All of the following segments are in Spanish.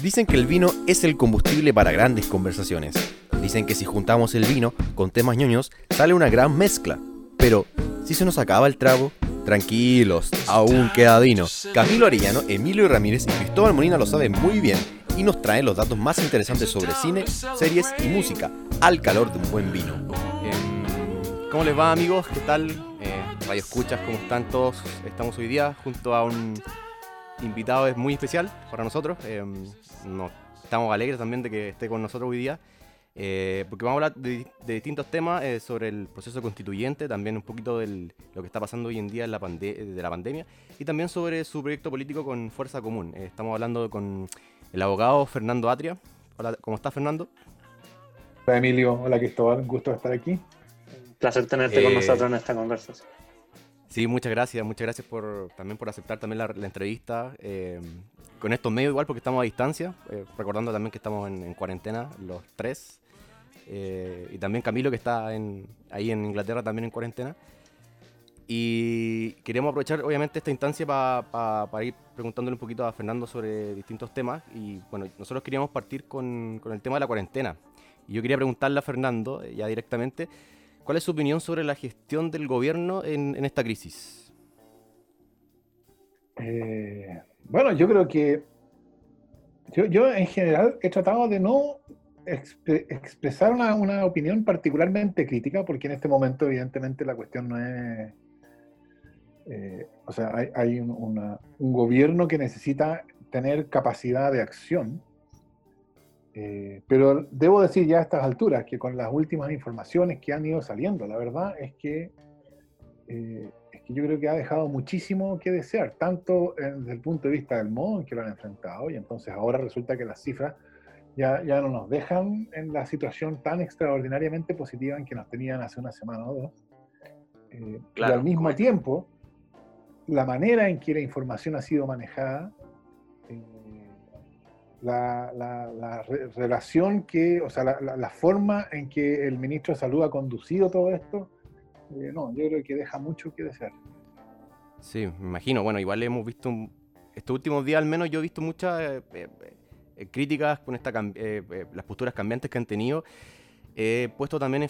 Dicen que el vino es el combustible para grandes conversaciones. Dicen que si juntamos el vino con temas ñoños, sale una gran mezcla. Pero, si se nos acaba el trago, tranquilos, aún queda vino. Camilo Arellano, Emilio Ramírez y Cristóbal Molina lo saben muy bien y nos traen los datos más interesantes sobre cine, series y música, al calor de un buen vino. Em, ¿Cómo les va amigos? ¿Qué tal? Eh, Escuchas, ¿cómo están todos? Estamos hoy día junto a un invitado muy especial para nosotros. Em, estamos alegres también de que esté con nosotros hoy día. Eh, porque vamos a hablar de, distintos temas eh, sobre el proceso constituyente, también un poquito de lo que está pasando hoy en día en la de la pandemia y también sobre su proyecto político con Fuerza Común. Eh, estamos hablando con el abogado Fernando Atria. Hola, ¿cómo estás Fernando? Hola Emilio, hola Cristóbal, un gusto estar aquí. Un placer tenerte con nosotros en esta conversación. Sí, muchas gracias, muchas gracias por también por aceptar también la, entrevista. con estos medios igual porque estamos a distancia, recordando también que estamos en cuarentena los tres. Eh, y también Camilo que está ahí en Inglaterra también en cuarentena. Y queremos aprovechar obviamente esta instancia para ir preguntándole un poquito a Fernando sobre distintos temas. Y bueno, nosotros queríamos partir con, el tema de la cuarentena. Y yo quería preguntarle a Fernando, eh, ya directamente, ¿cuál es su opinión sobre la gestión del gobierno en, esta crisis? Eh, bueno, yo creo que yo, yo en general he tratado de no expresar una, opinión particularmente crítica, porque en este momento evidentemente la cuestión no es... Eh, o sea, hay, un, gobierno que necesita tener capacidad de acción, eh, pero debo decir ya a estas alturas que con las últimas informaciones que han ido saliendo, la verdad es que, eh, es que yo creo que ha dejado muchísimo que desear, tanto desde el punto de vista del modo en que lo han enfrentado, y entonces ahora resulta que las cifras ya, ya no nos dejan en la situación tan extraordinariamente positiva en que nos tenían hace una semana o dos. Eh, y al mismo tiempo, la manera en que la información ha sido manejada, eh, la, la, relación que, o sea, la, forma en que el ministro de Salud ha conducido todo esto, eh, no, yo creo que deja mucho que desear. Sí, me imagino. Bueno, igual hemos visto, estos últimos días al menos yo he visto muchas eh, críticas con esta, eh, eh, las posturas cambiantes que han tenido. He puesto también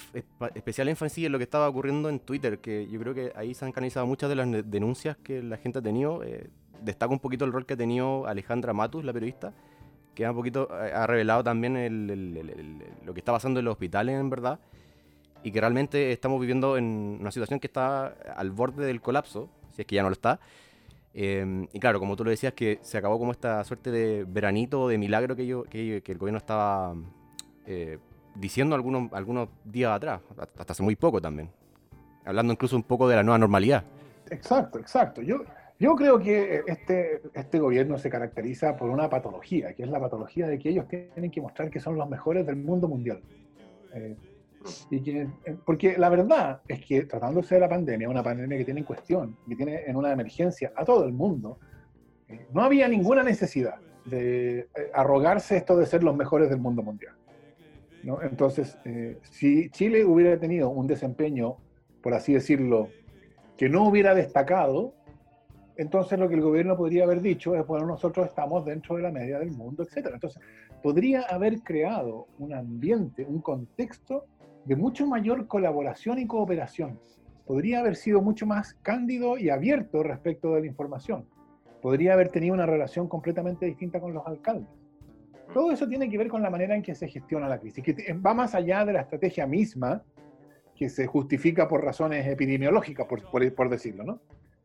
especial énfasis en lo que estaba ocurriendo en Twitter, que yo creo que ahí se han canalizado muchas de las denuncias que la gente ha tenido. destaco un poquito el rol que ha tenido Alejandra Matus, la periodista, que un poquito ha revelado también lo que está pasando en los hospitales, en verdad, y que realmente estamos viviendo en una situación que está al borde del colapso, si es que ya no lo está. Em, y claro, como tú lo decías, que se acabó como esta suerte de veranito, de milagro que, yo, que, el gobierno estaba eh, diciendo algunos, algunos días atrás, hasta hace muy poco también. Hablando incluso un poco de la nueva normalidad. Exacto, exacto. Yo, yo creo que este, este gobierno se caracteriza por una patología, que es la patología de que ellos tienen que mostrar que son los mejores del mundo mundial. Eh, y que, eh, porque la verdad es que tratándose de la pandemia, una pandemia que tiene en cuestión, que tiene en una emergencia a todo el mundo, eh, no había ninguna necesidad de eh, arrogarse esto de ser los mejores del mundo mundial. ¿no? Entonces, si Chile hubiera tenido un desempeño, por así decirlo, que no hubiera destacado, entonces lo que el gobierno podría haber dicho es, bueno, nosotros estamos dentro de la media del mundo, etc. Entonces, podría haber creado un ambiente, un contexto de mucho mayor colaboración y cooperación. Podría haber sido mucho más cándido y abierto respecto de la información. Podría haber tenido una relación completamente distinta con los alcaldes. Todo eso tiene que ver con la manera en que se gestiona la crisis, que va más allá de la estrategia misma, que se justifica por razones epidemiológicas, por, por, decirlo, ¿no?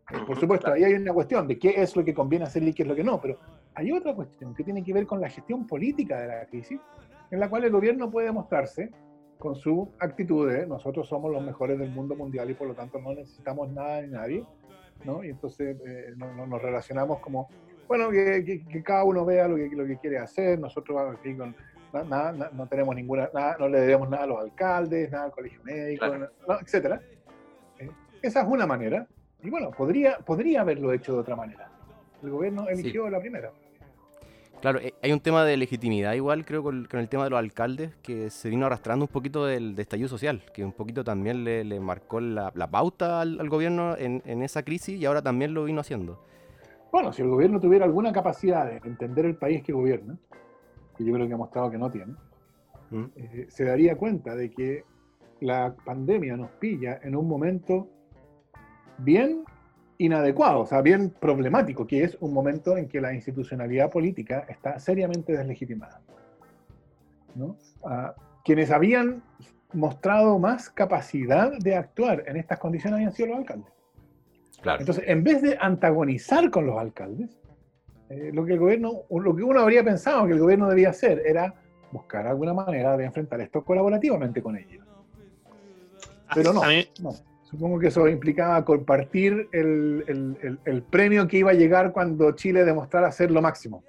Eh, por supuesto, ahí hay una cuestión de qué es lo que conviene hacer y qué es lo que no, pero hay otra cuestión que tiene que ver con la gestión política de la crisis, en la cual el gobierno puede mostrarse con su actitud de nosotros somos los mejores del mundo mundial y por lo tanto no necesitamos nada de nadie, ¿no? Y entonces eh, no, nos relacionamos como, bueno, que, cada uno vea lo que, lo que quiere hacer, nosotros aquí con, nada, no tenemos ninguna, nada, no le debemos nada a los alcaldes, nada al colegio médico, etcétera. Eh, esa es una manera, y bueno, podría, podría haberlo hecho de otra manera. El gobierno eligió la primera. Claro, eh, hay un tema de legitimidad igual, creo, con, el tema de los alcaldes, que se vino arrastrando un poquito del estallido social, que un poquito también le, marcó la, pauta al, gobierno en, esa crisis y ahora también lo vino haciendo. Bueno, si el gobierno tuviera alguna capacidad de entender el país que gobierna, que yo creo que ha mostrado que no tiene, ¿Mm? eh, se daría cuenta de que la pandemia nos pilla en un momento bien inadecuado, o sea, bien problemático, que es un momento en que la institucionalidad política está seriamente deslegitimada. ¿no? Ah, quienes habían mostrado más capacidad de actuar en estas condiciones habían sido los alcaldes. Claro. Entonces, en vez de antagonizar con los alcaldes, eh, lo que el gobierno, lo que uno habría pensado que el gobierno debía hacer era buscar alguna manera de enfrentar esto colaborativamente con ellos. Pero no, A mí- no. Supongo que eso implicaba compartir el, el- el- el premio que iba a llegar cuando Chile demostrara ser lo máximo.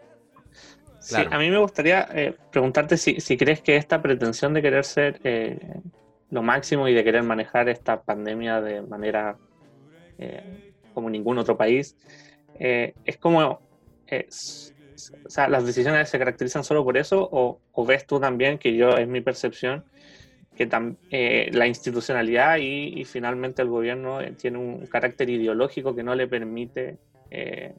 Sí, Claro. a mí me gustaría eh, preguntarte si, si crees que esta pretensión de querer ser eh, lo máximo y de querer manejar esta pandemia de manera eh, como ningún otro país, eh, es como, eh, s- s- o sea, las decisiones se caracterizan solo por eso o, o ves tú también, que yo es mi percepción, que tam- eh, la institucionalidad y, y finalmente el gobierno eh, tiene un carácter ideológico que no le permite... eh,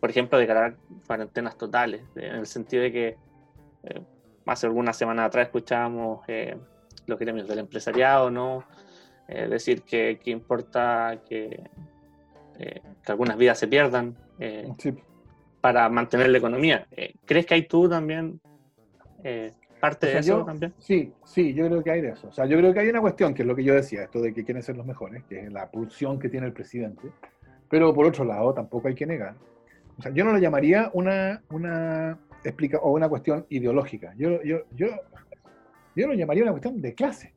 por ejemplo, declarar cuarentenas totales, en el sentido de que eh, hace algunas semanas atrás escuchábamos los gremios del empresariado, ¿no? Decir que, que importa que, que algunas vidas se pierdan Sí. para mantener la economía. ¿Crees que hay tú también parte O sea, de eso yo- también? Sí, sí, yo creo que hay de eso. O sea, yo creo que hay una cuestión, que es lo que yo decía, esto de que quieren ser los mejores, que es la pulsión que tiene el presidente. Pero por otro lado, tampoco hay que negar. O sea, yo no lo llamaría una, una explica o una cuestión ideológica. Yo, yo, yo, yo lo llamaría una cuestión de clase.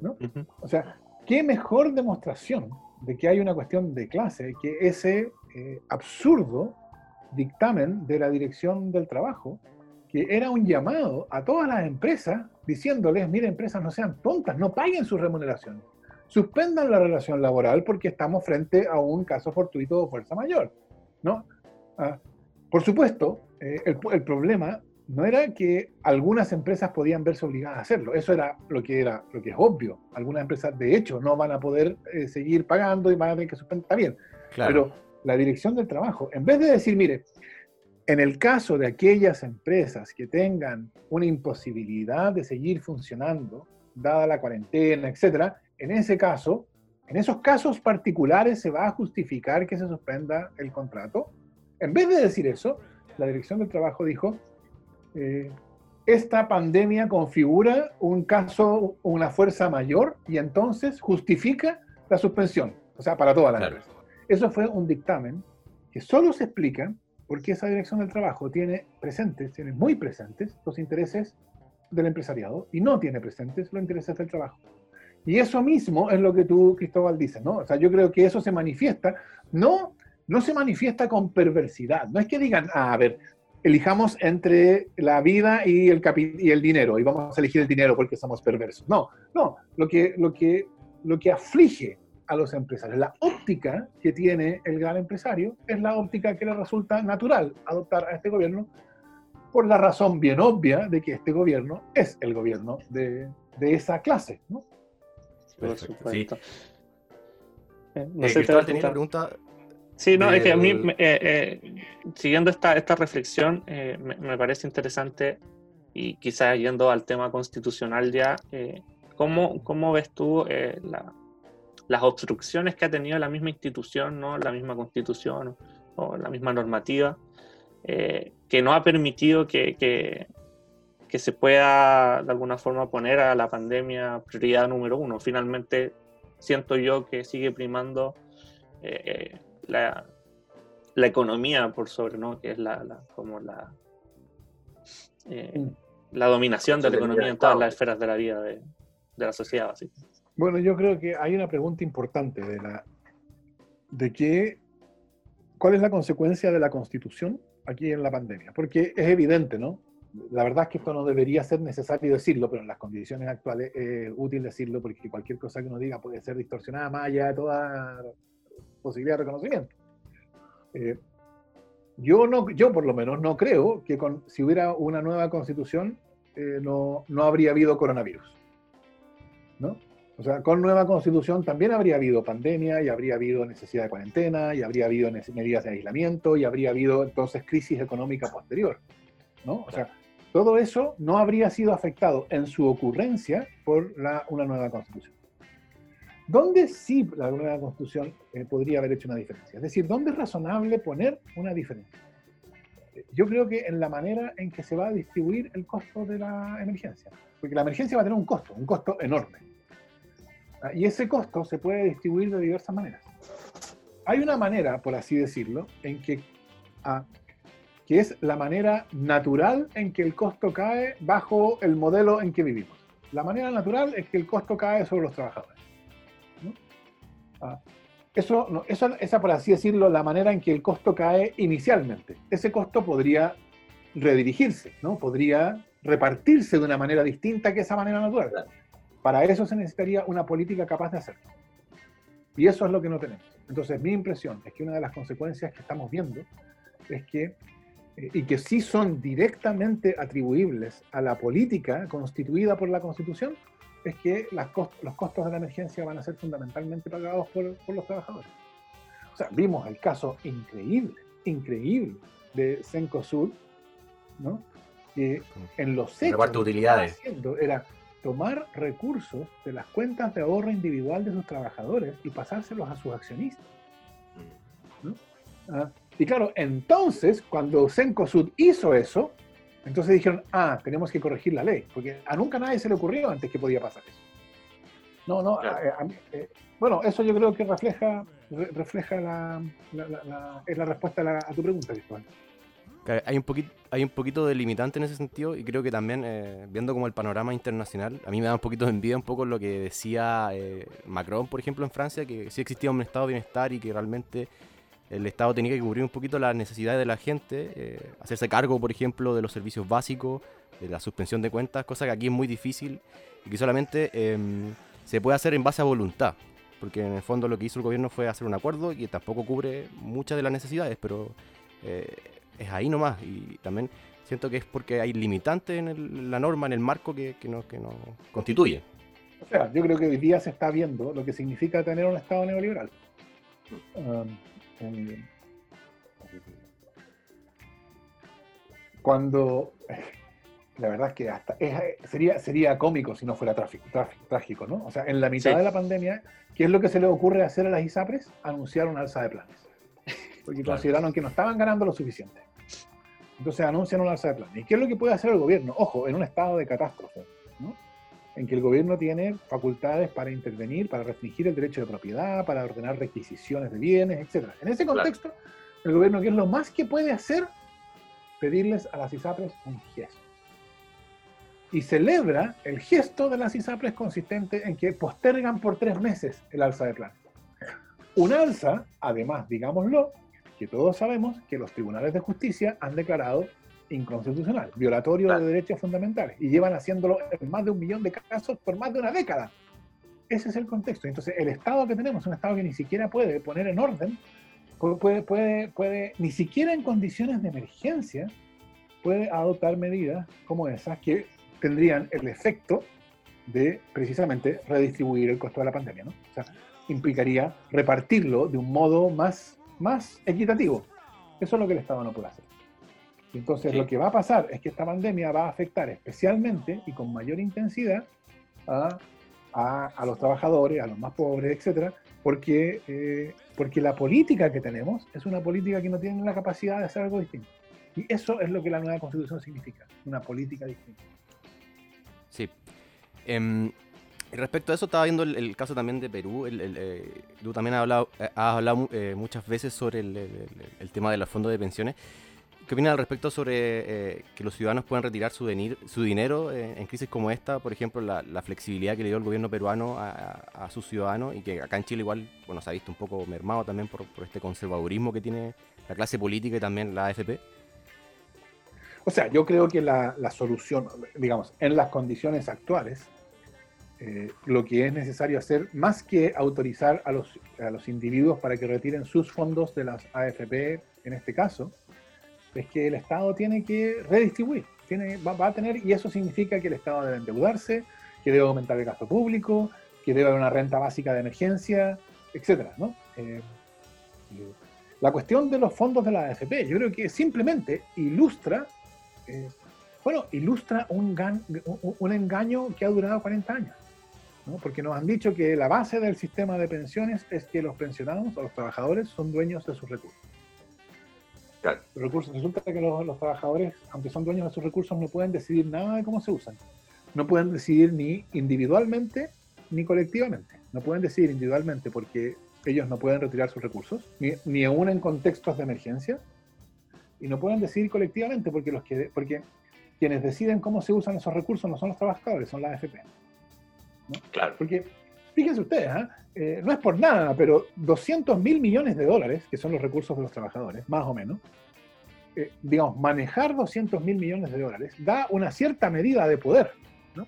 Ujú. O sea, ¿qué mejor demostración de que hay una cuestión de clase que ese eh, absurdo dictamen de la Dirección del Trabajo, que era un llamado a todas las empresas diciéndoles, mire, empresas no sean tontas, no paguen sus remuneraciones, suspendan la relación laboral porque estamos frente a un caso fortuito de fuerza mayor, ¿no? Ah, por supuesto, eh, el, el problema no era que algunas empresas podían verse obligadas a hacerlo, eso era lo que, era, lo que es obvio. Algunas empresas, de hecho, no van a poder eh, seguir pagando y van a tener que suspender. Está bien, Claro. pero la dirección del trabajo, en vez de decir, mire, en el caso de aquellas empresas que tengan una imposibilidad de seguir funcionando, dada la cuarentena, etcétera, en ese caso, en esos casos particulares se va a justificar que se suspenda el contrato. En vez de decir eso, la dirección del trabajo dijo, eh, esta pandemia configura un caso, una fuerza mayor y entonces justifica la suspensión, o sea, para todas las Claro. empresas. Eso fue un dictamen que solo se explica porque esa dirección del trabajo tiene presentes, tiene muy presentes los intereses del empresariado y no tiene presentes los intereses del trabajo. Y eso mismo es lo que tú, Cristóbal, dices, ¿no? O sea, yo creo que eso se manifiesta, no, no se manifiesta con perversidad, no es que digan, ah, a ver, elijamos entre la vida y el, capi- y el dinero y vamos a elegir el dinero porque somos perversos. No, no, lo que, lo que, lo que aflige a los empresarios, la óptica que tiene el gran empresario es la óptica que le resulta natural adoptar a este gobierno por la razón bien obvia de que este gobierno es el gobierno de, de esa clase, ¿no? Por Perfecto, supuesto. Eh, no Eh, sé, te Cristóbal, tenía una preguntar- pregunta. Sí, no, es que a mí, eh, eh, siguiendo esta, esta reflexión, eh, me, me parece interesante y quizás yendo al tema constitucional ya, eh, ¿cómo, cómo ves tú eh, la- las obstrucciones que ha tenido la misma institución, ¿no? la misma constitución o, la misma normativa, eh, que no ha permitido que, que- que se pueda de alguna forma poner a la pandemia prioridad número uno? Finalmente, siento yo que sigue primando eh, eh, la, la economía por sobre, ¿no? Que es la, la- como la, eh, Mm. la dominación de la economía en todas las esferas de la vida de, de la sociedad, así. Bueno, yo creo que hay una pregunta importante de la de que cuál es la consecuencia de la Constitución aquí en la pandemia, porque es evidente, ¿no? La verdad es que esto no debería ser necesario decirlo, pero en las condiciones actuales es útil decirlo porque cualquier cosa que uno diga puede ser distorsionada más allá de toda posibilidad de reconocimiento. Eh, yo, no, yo por lo menos no creo que con, si hubiera una nueva constitución eh, no, no habría habido coronavirus. O sea, con nueva constitución también habría habido pandemia y habría habido necesidad de cuarentena y habría habido medidas de aislamiento y habría habido entonces crisis económica posterior, ¿no? O sea, todo eso no habría sido afectado en su ocurrencia por la, una nueva constitución. ¿Dónde sí la nueva constitución eh, podría haber hecho una diferencia? Es decir, ¿dónde es razonable poner una diferencia? Yo creo que en la manera en que se va a distribuir el costo de la emergencia. Porque la emergencia va a tener un costo, un costo enorme. Ah, y ese costo se puede distribuir de diversas maneras. Hay una manera, por así decirlo, en que, ah, que es la manera natural en que el costo cae bajo el modelo en que vivimos. La manera natural es que el costo cae sobre los trabajadores. Ah, eso, eso, esa, por así decirlo, la manera en que el costo cae inicialmente. Ese costo podría redirigirse, ¿no? Podría repartirse de una manera distinta que esa manera natural. Para eso se necesitaría una política capaz de hacerlo. Y eso es lo que no tenemos. Entonces, mi impresión es que una de las consecuencias que estamos viendo es que, eh, y que sí son directamente atribuibles a la política constituida por la Constitución, es que las los costos de la emergencia van a ser fundamentalmente pagados por, por, los trabajadores. O sea, vimos el caso increíble, increíble de Cencosud, ¿no? que en los hechos de utilidades. Haciendo era tomar recursos de las cuentas de ahorro individual de sus trabajadores y pasárselos a sus accionistas. ¿no? Ah, y claro, entonces, cuando Cencosud hizo eso, entonces dijeron, ah, tenemos que corregir la ley, porque a nunca nadie se le ocurrió antes que podía pasar eso. No, no, eh, bueno, eso yo creo que refleja, refleja la, es la respuesta a, tu pregunta, Cristóbal. Hay un, poquito, hay un poquito de limitante en ese sentido y creo que también, eh, viendo como el panorama internacional, a mí me da un poquito de envidia un poco lo que decía eh, Macron, por ejemplo, en Francia, que sí existía un estado de bienestar y que realmente el Estado tenía que cubrir un poquito las necesidades de la gente, eh, hacerse cargo, por ejemplo, de los servicios básicos, de la suspensión de cuentas, cosa que aquí es muy difícil y que solamente em, se puede hacer en base a voluntad, porque en el fondo lo que hizo el gobierno fue hacer un acuerdo y tampoco cubre muchas de las necesidades, pero es ahí nomás y también siento que es porque hay limitantes en la norma, en el marco que, que, nos, que nos constituye. O sea, yo creo que hoy día se está viendo lo que significa tener un Estado neoliberal. Um, cuando la verdad es que hasta sería, sería cómico si no fuera trágico, trágico, ¿no? O sea, en la mitad de la pandemia, ¿qué es lo que se le ocurre hacer a las ISAPRES? Anunciar un alza de planes. Porque consideraron que no estaban ganando lo suficiente. Entonces anuncian un alza de planes. ¿Y qué es lo que puede hacer el gobierno? Ojo, en un estado de catástrofe, ¿no? en que el gobierno tiene facultades para intervenir, para restringir el derecho de propiedad, para ordenar requisiciones de bienes, etc. En ese contexto, el gobierno, ¿qué es lo más que puede hacer? Pedirles a las ISAPRES un gesto. Y celebra el gesto de las ISAPRES consistente en que postergan por tres meses el alza de plan. Un alza, además, digámoslo, que todos sabemos que los tribunales de justicia han declarado inconstitucional, violatorio de derechos fundamentales, y llevan haciéndolo en más de un millón de casos por más de una década. Ese es el contexto. Entonces, el Estado que tenemos es un Estado que ni siquiera puede poner en orden, puede, puede, puede, ni siquiera en condiciones de emergencia, puede adoptar medidas como esas que tendrían el efecto de precisamente redistribuir el costo de la pandemia. ¿no? O sea, implicaría repartirlo de un modo más, más equitativo. Eso es lo que el Estado no puede hacer. Entonces, lo que va a pasar es que esta pandemia va a afectar especialmente y con mayor intensidad a, los trabajadores, a los más pobres, etcétera, porque, eh, porque la política que tenemos es una política que no tiene la capacidad de hacer algo distinto. Y eso es lo que la nueva constitución significa, una política distinta. Sí. Eh, respecto a eso, estaba viendo el, caso también de Perú. Eh, tú también has hablado, has hablado eh, muchas veces sobre el, tema de los fondos de pensiones. ¿Qué opinas al respecto sobre eh, que los ciudadanos puedan retirar su, su dinero eh, en crisis como esta? Por ejemplo, la, flexibilidad que le dio el gobierno peruano a, sus ciudadanos y que acá en Chile igual bueno, se ha visto un poco mermado también por, este conservadurismo que tiene la clase política y también la AFP. O sea, yo creo que la, solución, digamos, en las condiciones actuales, eh, lo que es necesario hacer, más que autorizar a los, a los individuos para que retiren sus fondos de las AFP, en este caso, es que el Estado tiene que redistribuir, tiene, va, a tener, y eso significa que el Estado debe endeudarse, que debe aumentar el gasto público, que debe haber una renta básica de emergencia, etc. ¿no? Eh, la cuestión de los fondos de la AFP, yo creo que simplemente ilustra eh, bueno, ilustra un, un engaño que ha durado 40 años. Porque nos han dicho que la base del sistema de pensiones es que los pensionados o los trabajadores son dueños de sus recursos. Los recursos resulta que los, trabajadores, aunque son dueños de sus recursos, no pueden decidir nada de cómo se usan. No pueden decidir ni individualmente ni colectivamente. No pueden decidir individualmente porque ellos no pueden retirar sus recursos, ni, ni aún en contextos de emergencia, y no pueden decidir colectivamente porque, los que, porque quienes deciden cómo se usan esos recursos no son los trabajadores, son las AFP. Claro. Porque, fíjense ustedes, ¿ah? eh, no es por nada, pero 200 mil millones de dólares, que son los recursos de los trabajadores, más o menos, eh, digamos, manejar 200 mil millones de dólares da una cierta medida de poder. ¿no?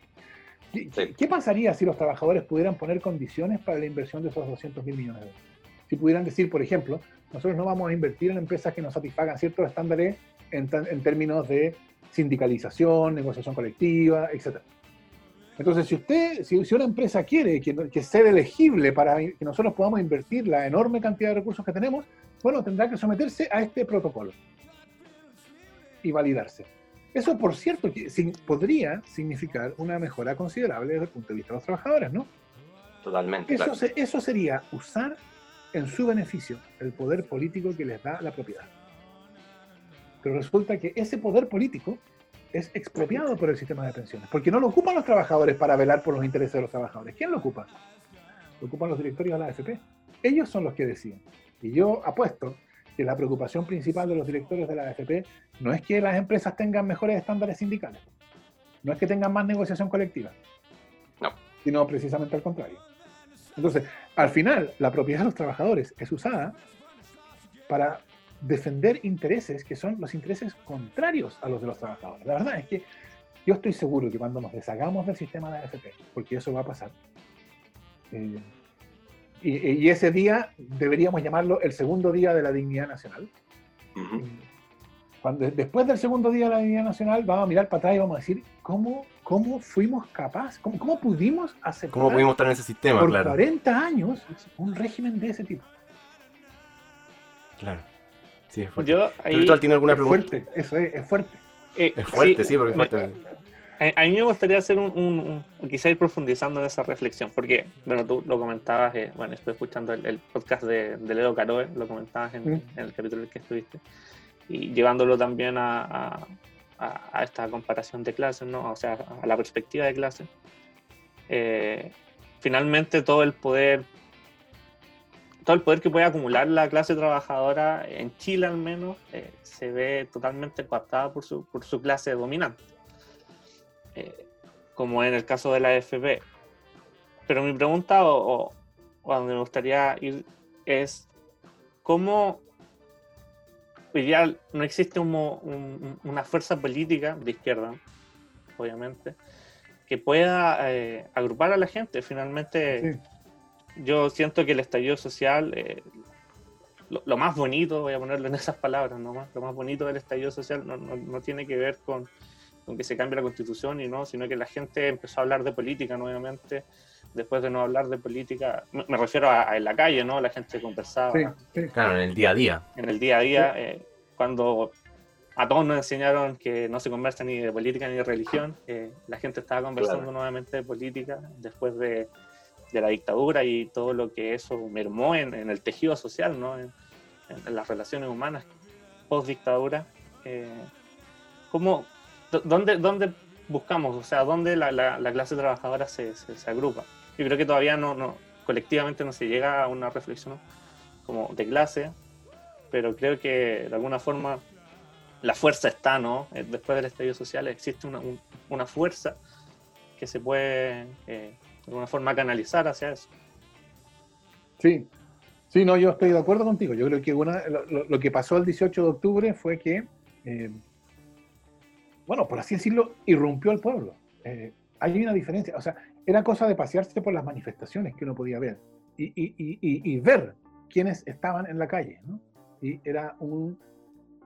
¿Qué, pasaría si los trabajadores pudieran poner condiciones para la inversión de esos 200 mil millones de dólares? Si pudieran decir, por ejemplo, nosotros no vamos a invertir en empresas que nos satisfagan ciertos estándares en, en términos de sindicalización, negociación colectiva, etcétera. Entonces, si usted, si, una empresa quiere que, que sea elegible para que nosotros podamos invertir la enorme cantidad de recursos que tenemos, bueno, tendrá que someterse a este protocolo y validarse. Eso, por cierto, podría significar una mejora considerable desde el punto de vista de los trabajadores, ¿no? Totalmente. Eso, eso sería usar en su beneficio el poder político que les da la propiedad. Pero resulta que ese poder político es expropiado por el sistema de pensiones, porque no lo ocupan los trabajadores para velar por los intereses de los trabajadores. ¿Quién lo ocupa? Lo ocupan los directorios de la AFP. Ellos son los que deciden. Y yo apuesto que la preocupación principal de los directorios de la AFP no es que las empresas tengan mejores estándares sindicales, no es que tengan más negociación colectiva, no. sino precisamente al contrario. Entonces, al final, la propiedad de los trabajadores es usada para defender intereses que son los intereses contrarios a los de los trabajadores. La verdad es que yo estoy seguro que cuando nos deshagamos del sistema de AFP, porque eso va a pasar, eh, y, ese día deberíamos llamarlo el segundo día de la dignidad nacional. Cuando, después del segundo día de la dignidad nacional, vamos a mirar para atrás y vamos a decir cómo, cómo fuimos capaces, cómo, cómo pudimos hacer ¿Cómo pudimos estar en ese sistema? Por 40 años, un régimen de ese tipo. Claro. Sí, es fuerte. Yo, ahí, tiene alguna es Fuerte, eso es, es fuerte. Eh, es fuerte, sí, porque es fuerte. A, mí me gustaría hacer un, quizá ir profundizando en esa reflexión, porque, bueno, tú lo comentabas, eh, bueno, estoy escuchando el, podcast de, de, Leo Caroe, lo comentabas en, mm. en, el capítulo en el que estuviste, y llevándolo también a, a, a, esta comparación de clases, ¿no? O sea, a la perspectiva de clases. Eh, finalmente todo el poder todo el poder que puede acumular la clase trabajadora en Chile al menos eh, se ve totalmente coaptada por su, por su clase dominante, eh, como en el caso de la AFP. Pero mi pregunta o, o, donde me gustaría ir es cómo no existe una fuerza política de izquierda, obviamente, que pueda eh, agrupar a la gente. Finalmente, yo siento que el estallido social, eh, lo, más bonito, voy a ponerlo en esas palabras nomás, lo más bonito del estallido social no, no, tiene que ver con, con, que se cambie la constitución y no, sino que la gente empezó a hablar de política nuevamente, después de no hablar de política, me, refiero a, en la calle, ¿no? La gente conversaba. Claro, en el día a día. En el día a día, eh, cuando a todos nos enseñaron que no se conversa ni de política ni de religión, eh, la gente estaba conversando nuevamente de política después de de la dictadura y todo lo que eso mermó en, el tejido social, ¿no? en, las relaciones humanas post-dictadura. Eh, ¿cómo, dónde, ¿Dónde buscamos? O sea, ¿dónde la, la, clase trabajadora se, agrupa? Yo creo que todavía no, colectivamente no se llega a una reflexión como de clase, pero creo que de alguna forma la fuerza está, ¿no? Eh, después del estallido social existe una, una fuerza que se puede eh, de alguna forma canalizar hacia eso. Sí, sí, no, yo estoy de acuerdo contigo. Yo creo que una, lo, que pasó el 18 de octubre fue que, eh, bueno, por así decirlo, irrumpió el pueblo. Eh, hay una diferencia, o sea, era cosa de pasearse por las manifestaciones que uno podía ver y, y, y, ver quiénes estaban en la calle, ¿no? Y era un,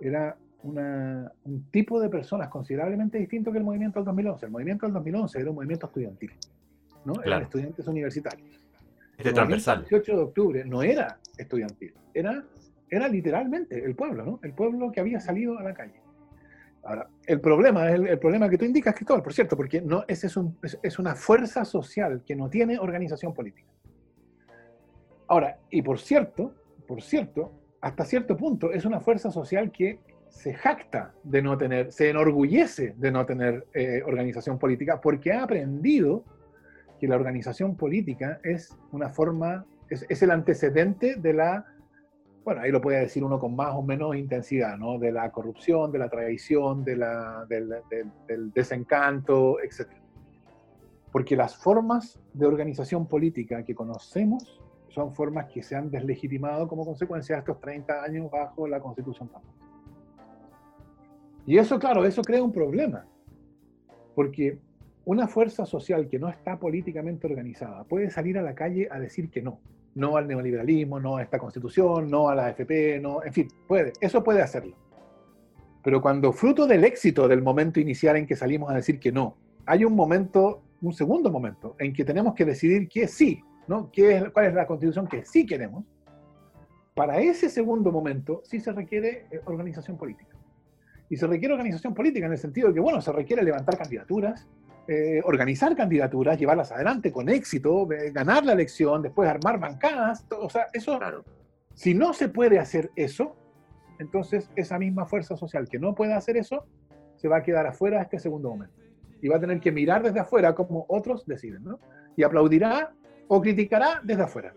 era un tipo de personas considerablemente distinto que el movimiento del 2011. El movimiento del 2011 era un movimiento estudiantil. ¿No? Eran estudiantes universitarios. Este transversal. El 18 de octubre no era estudiantil, era, era literalmente el pueblo, ¿no? El pueblo que había salido a la calle. Ahora, el problema es el, el problema que tú indicas, Cristóbal, por cierto, porque no, ese es, un, es, es una fuerza social que no tiene organización política. Ahora, y por cierto, por cierto, hasta cierto punto es una fuerza social que se jacta de no tener, se enorgullece de no tener eh, organización política porque ha aprendido que la organización política es una forma, es, es el antecedente de la, bueno, ahí lo puede decir uno con más o menos intensidad, ¿no? De la corrupción, de la traición, de la, del, del, del desencanto, etc. Porque las formas de organización política que conocemos son formas que se han deslegitimado como consecuencia de estos 30 años bajo la Constitución Y eso, claro, eso crea un problema, porque una fuerza social que no está políticamente organizada puede salir a la calle a decir que no, no al neoliberalismo, no a esta constitución, no a la AFP, no, en fin, puede, eso puede hacerlo. Pero cuando fruto del éxito del momento inicial en que salimos a decir que no, hay un momento, un segundo momento, en que tenemos que decidir que sí, ¿no? ¿Qué es, ¿Cuál es la constitución que sí queremos? Para ese segundo momento sí se requiere eh, organización política. Y se requiere organización política en el sentido de que, bueno, se requiere levantar candidaturas, eh, organizar candidaturas, llevarlas adelante con éxito, eh, ganar la elección, después armar bancadas, todo, o sea, eso, Claro. si no se puede hacer eso, entonces esa misma fuerza social que no puede hacer eso, se va a quedar afuera de este segundo momento. Y va a tener que mirar desde afuera como otros deciden, ¿no? Y aplaudirá o criticará desde afuera.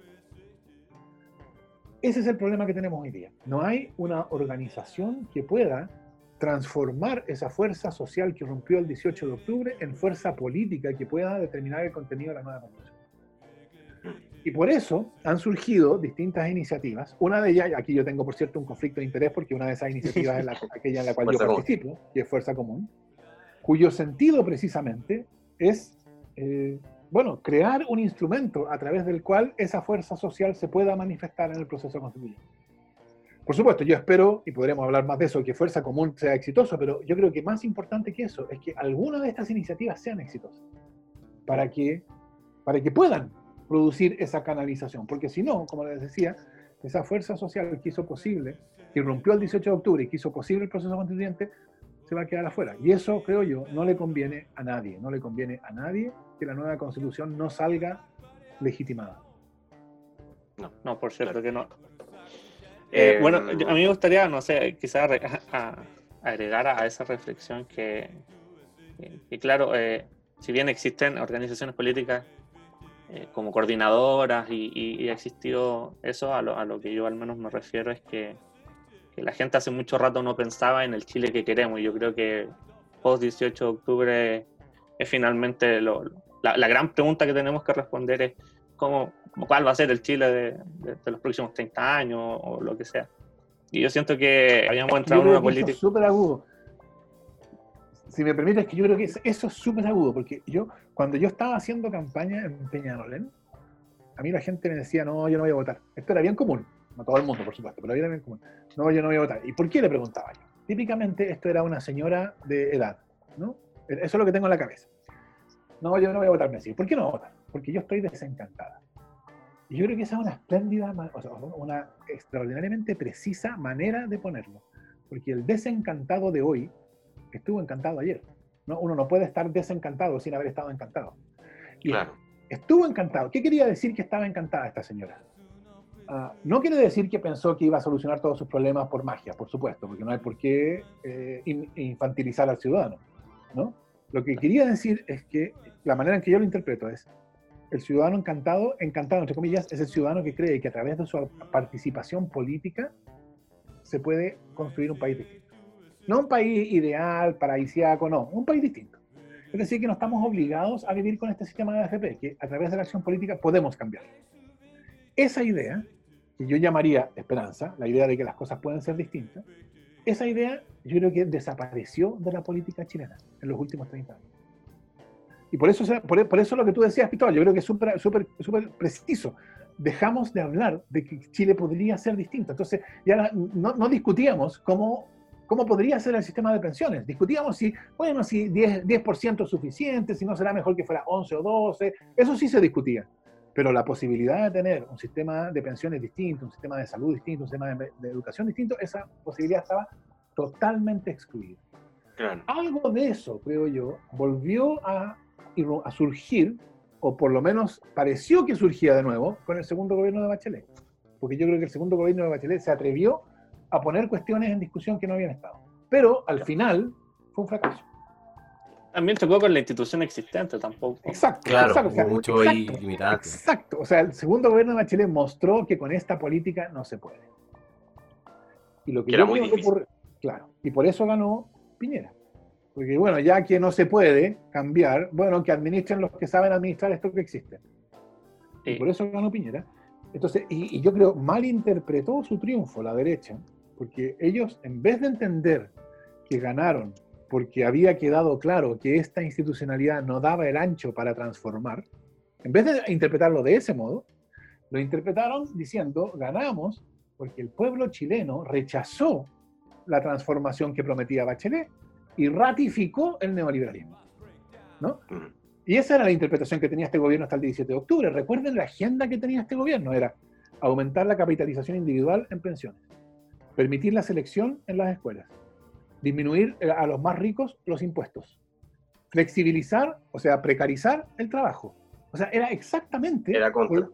Ese es el problema que tenemos hoy día. No hay una organización que pueda transformar esa fuerza social que rompió el 18 de octubre en fuerza política que pueda determinar el contenido de la nueva constitución. Y por eso han surgido distintas iniciativas. Una de ellas, aquí yo tengo por cierto un conflicto de interés porque una de esas iniciativas es la, aquella en la cual yo Común. participo, que es Fuerza Común, cuyo sentido precisamente es, eh, bueno, crear un instrumento a través del cual esa fuerza social se pueda manifestar en el proceso constituyente. Por supuesto, yo espero, y podremos hablar más de eso, que Fuerza Común sea exitoso, pero yo creo que más importante que eso es que alguna de estas iniciativas sean exitosas, para que, para que puedan producir esa canalización, porque si no, como les decía, esa fuerza social que hizo posible, que rompió el 18 de octubre y que hizo posible el proceso constituyente, se va a quedar afuera. Y eso, creo yo, no le conviene a nadie, no le conviene a nadie que la nueva constitución no salga legitimada. No, por cierto que no. Eh, Eh, bueno, yo- a mí me gustaría, no sé, quizás agregar a esa reflexión que, que- que, claro, eh, si bien existen organizaciones políticas eh, como coordinadoras y, y- y ha existido eso, a lo, a lo que yo al menos me refiero es que, que la gente hace mucho rato no pensaba en el Chile que queremos. Y yo creo que post 18 de octubre es finalmente lo- la, la gran pregunta que tenemos que responder es cómo, cuál va a ser el Chile de, de- de los próximos 30 años o, lo que sea. Y yo siento que habíamos entrado en una eso es política... súper agudo. Si me permites, que yo creo que es- eso es súper agudo, porque yo, cuando yo estaba haciendo campaña en Peñalolén, a mí la gente me decía, no, yo no voy a votar. Esto era bien común, no todo el mundo, por supuesto, pero era bien común. No, yo no voy a votar. ¿Y por qué le preguntaba yo? Típicamente esto era una señora de edad, ¿no? Eso es lo que tengo en la cabeza. No, yo no voy a votar, me decía. ¿Por qué no votar? Porque yo estoy desencantada. Y yo creo que esa es una espléndida, o sea, una extraordinariamente precisa manera de ponerlo. Porque el desencantado de hoy estuvo encantado ayer. ¿no? Uno no puede estar desencantado sin haber estado encantado. Y Claro. estuvo encantado. ¿Qué quería decir que estaba encantada esta señora? Ah, no quiere decir que pensó que iba a solucionar todos sus problemas por magia, por supuesto, porque no hay por qué eh, in- infantilizar al ciudadano. ¿no? Lo que quería decir es que la manera en que yo lo interpreto es, el ciudadano encantado, encantado entre comillas, es el ciudadano que cree que a través de su participación política se puede construir un país distinto. No un país ideal, paradisíaco, no, un país distinto. Es decir, que no estamos obligados a vivir con este sistema de AFP, que a través de la acción política podemos cambiar. Esa idea, que yo llamaría esperanza, la idea de que las cosas pueden ser distintas, esa idea yo creo que desapareció de la política chilena en los últimos 30 años. Y por eso, por, por eso lo que tú decías, Cristóbal, yo creo que es súper preciso. Dejamos de hablar de que Chile podría ser distinto. Entonces, ya no, no discutíamos cómo, cómo podría ser el sistema de pensiones. Discutíamos si, bueno, si 10%, 10 es suficiente, si no será mejor que fuera 11 o 12. Eso sí se discutía. Pero la posibilidad de tener un sistema de pensiones distinto, un sistema de salud distinto, un sistema de, de educación distinto, esa posibilidad estaba totalmente excluida. Claro. Algo de eso, creo yo, volvió a, a surgir, o por lo menos pareció que surgía de nuevo, con el segundo gobierno de Bachelet. Porque yo creo que el segundo gobierno de Bachelet se atrevió a poner cuestiones en discusión que no habían estado. Pero al final fue un fracaso. También chocó con la institución existente tampoco. Exacto, Claro, exacto, o sea, mucho exacto, limitante. exacto. O sea, el segundo gobierno de Bachelet mostró que con esta política no se puede. Y lo que, Que era muy que ocurre- claro, y por eso ganó Piñera. Porque bueno, ya que no se puede cambiar, bueno, que administren los que saben administrar esto que existe. Y Sí. por eso ganó Piñera. Entonces, y, y yo creo, malinterpretó su triunfo la derecha, porque ellos, en vez de entender que ganaron porque había quedado claro que esta institucionalidad no daba el ancho para transformar, en vez de interpretarlo de ese modo, lo interpretaron diciendo, ganamos porque el pueblo chileno rechazó la transformación que prometía Bachelet y ratificó el neoliberalismo. ¿no? Y esa era la interpretación que tenía este gobierno hasta el 17 de octubre. Recuerden la agenda que tenía este gobierno, era aumentar la capitalización individual en pensiones, permitir la selección en las escuelas, disminuir eh, a los más ricos los impuestos, flexibilizar, o sea, precarizar el trabajo. O sea, era exactamente... Era contra.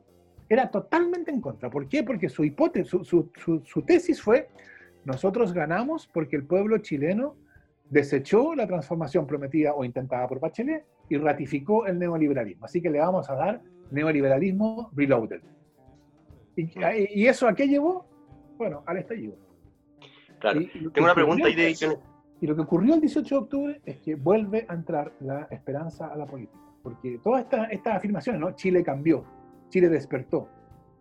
Era totalmente en contra. ¿Por qué? Porque su hipótesis, su, su- su- su tesis fue, nosotros ganamos porque el pueblo chileno desechó la transformación prometida o intentada por Bachelet y ratificó el neoliberalismo. Así que le vamos a dar neoliberalismo reloaded. ¿Y, y eso a qué llevó? Bueno, al estallido. Claro. Y- y Tengo una pregunta ahí de... y lo que ocurrió el 18 de octubre es que vuelve a entrar la esperanza a la política. Porque todas esta- estas afirmaciones, ¿no? Chile cambió, Chile despertó.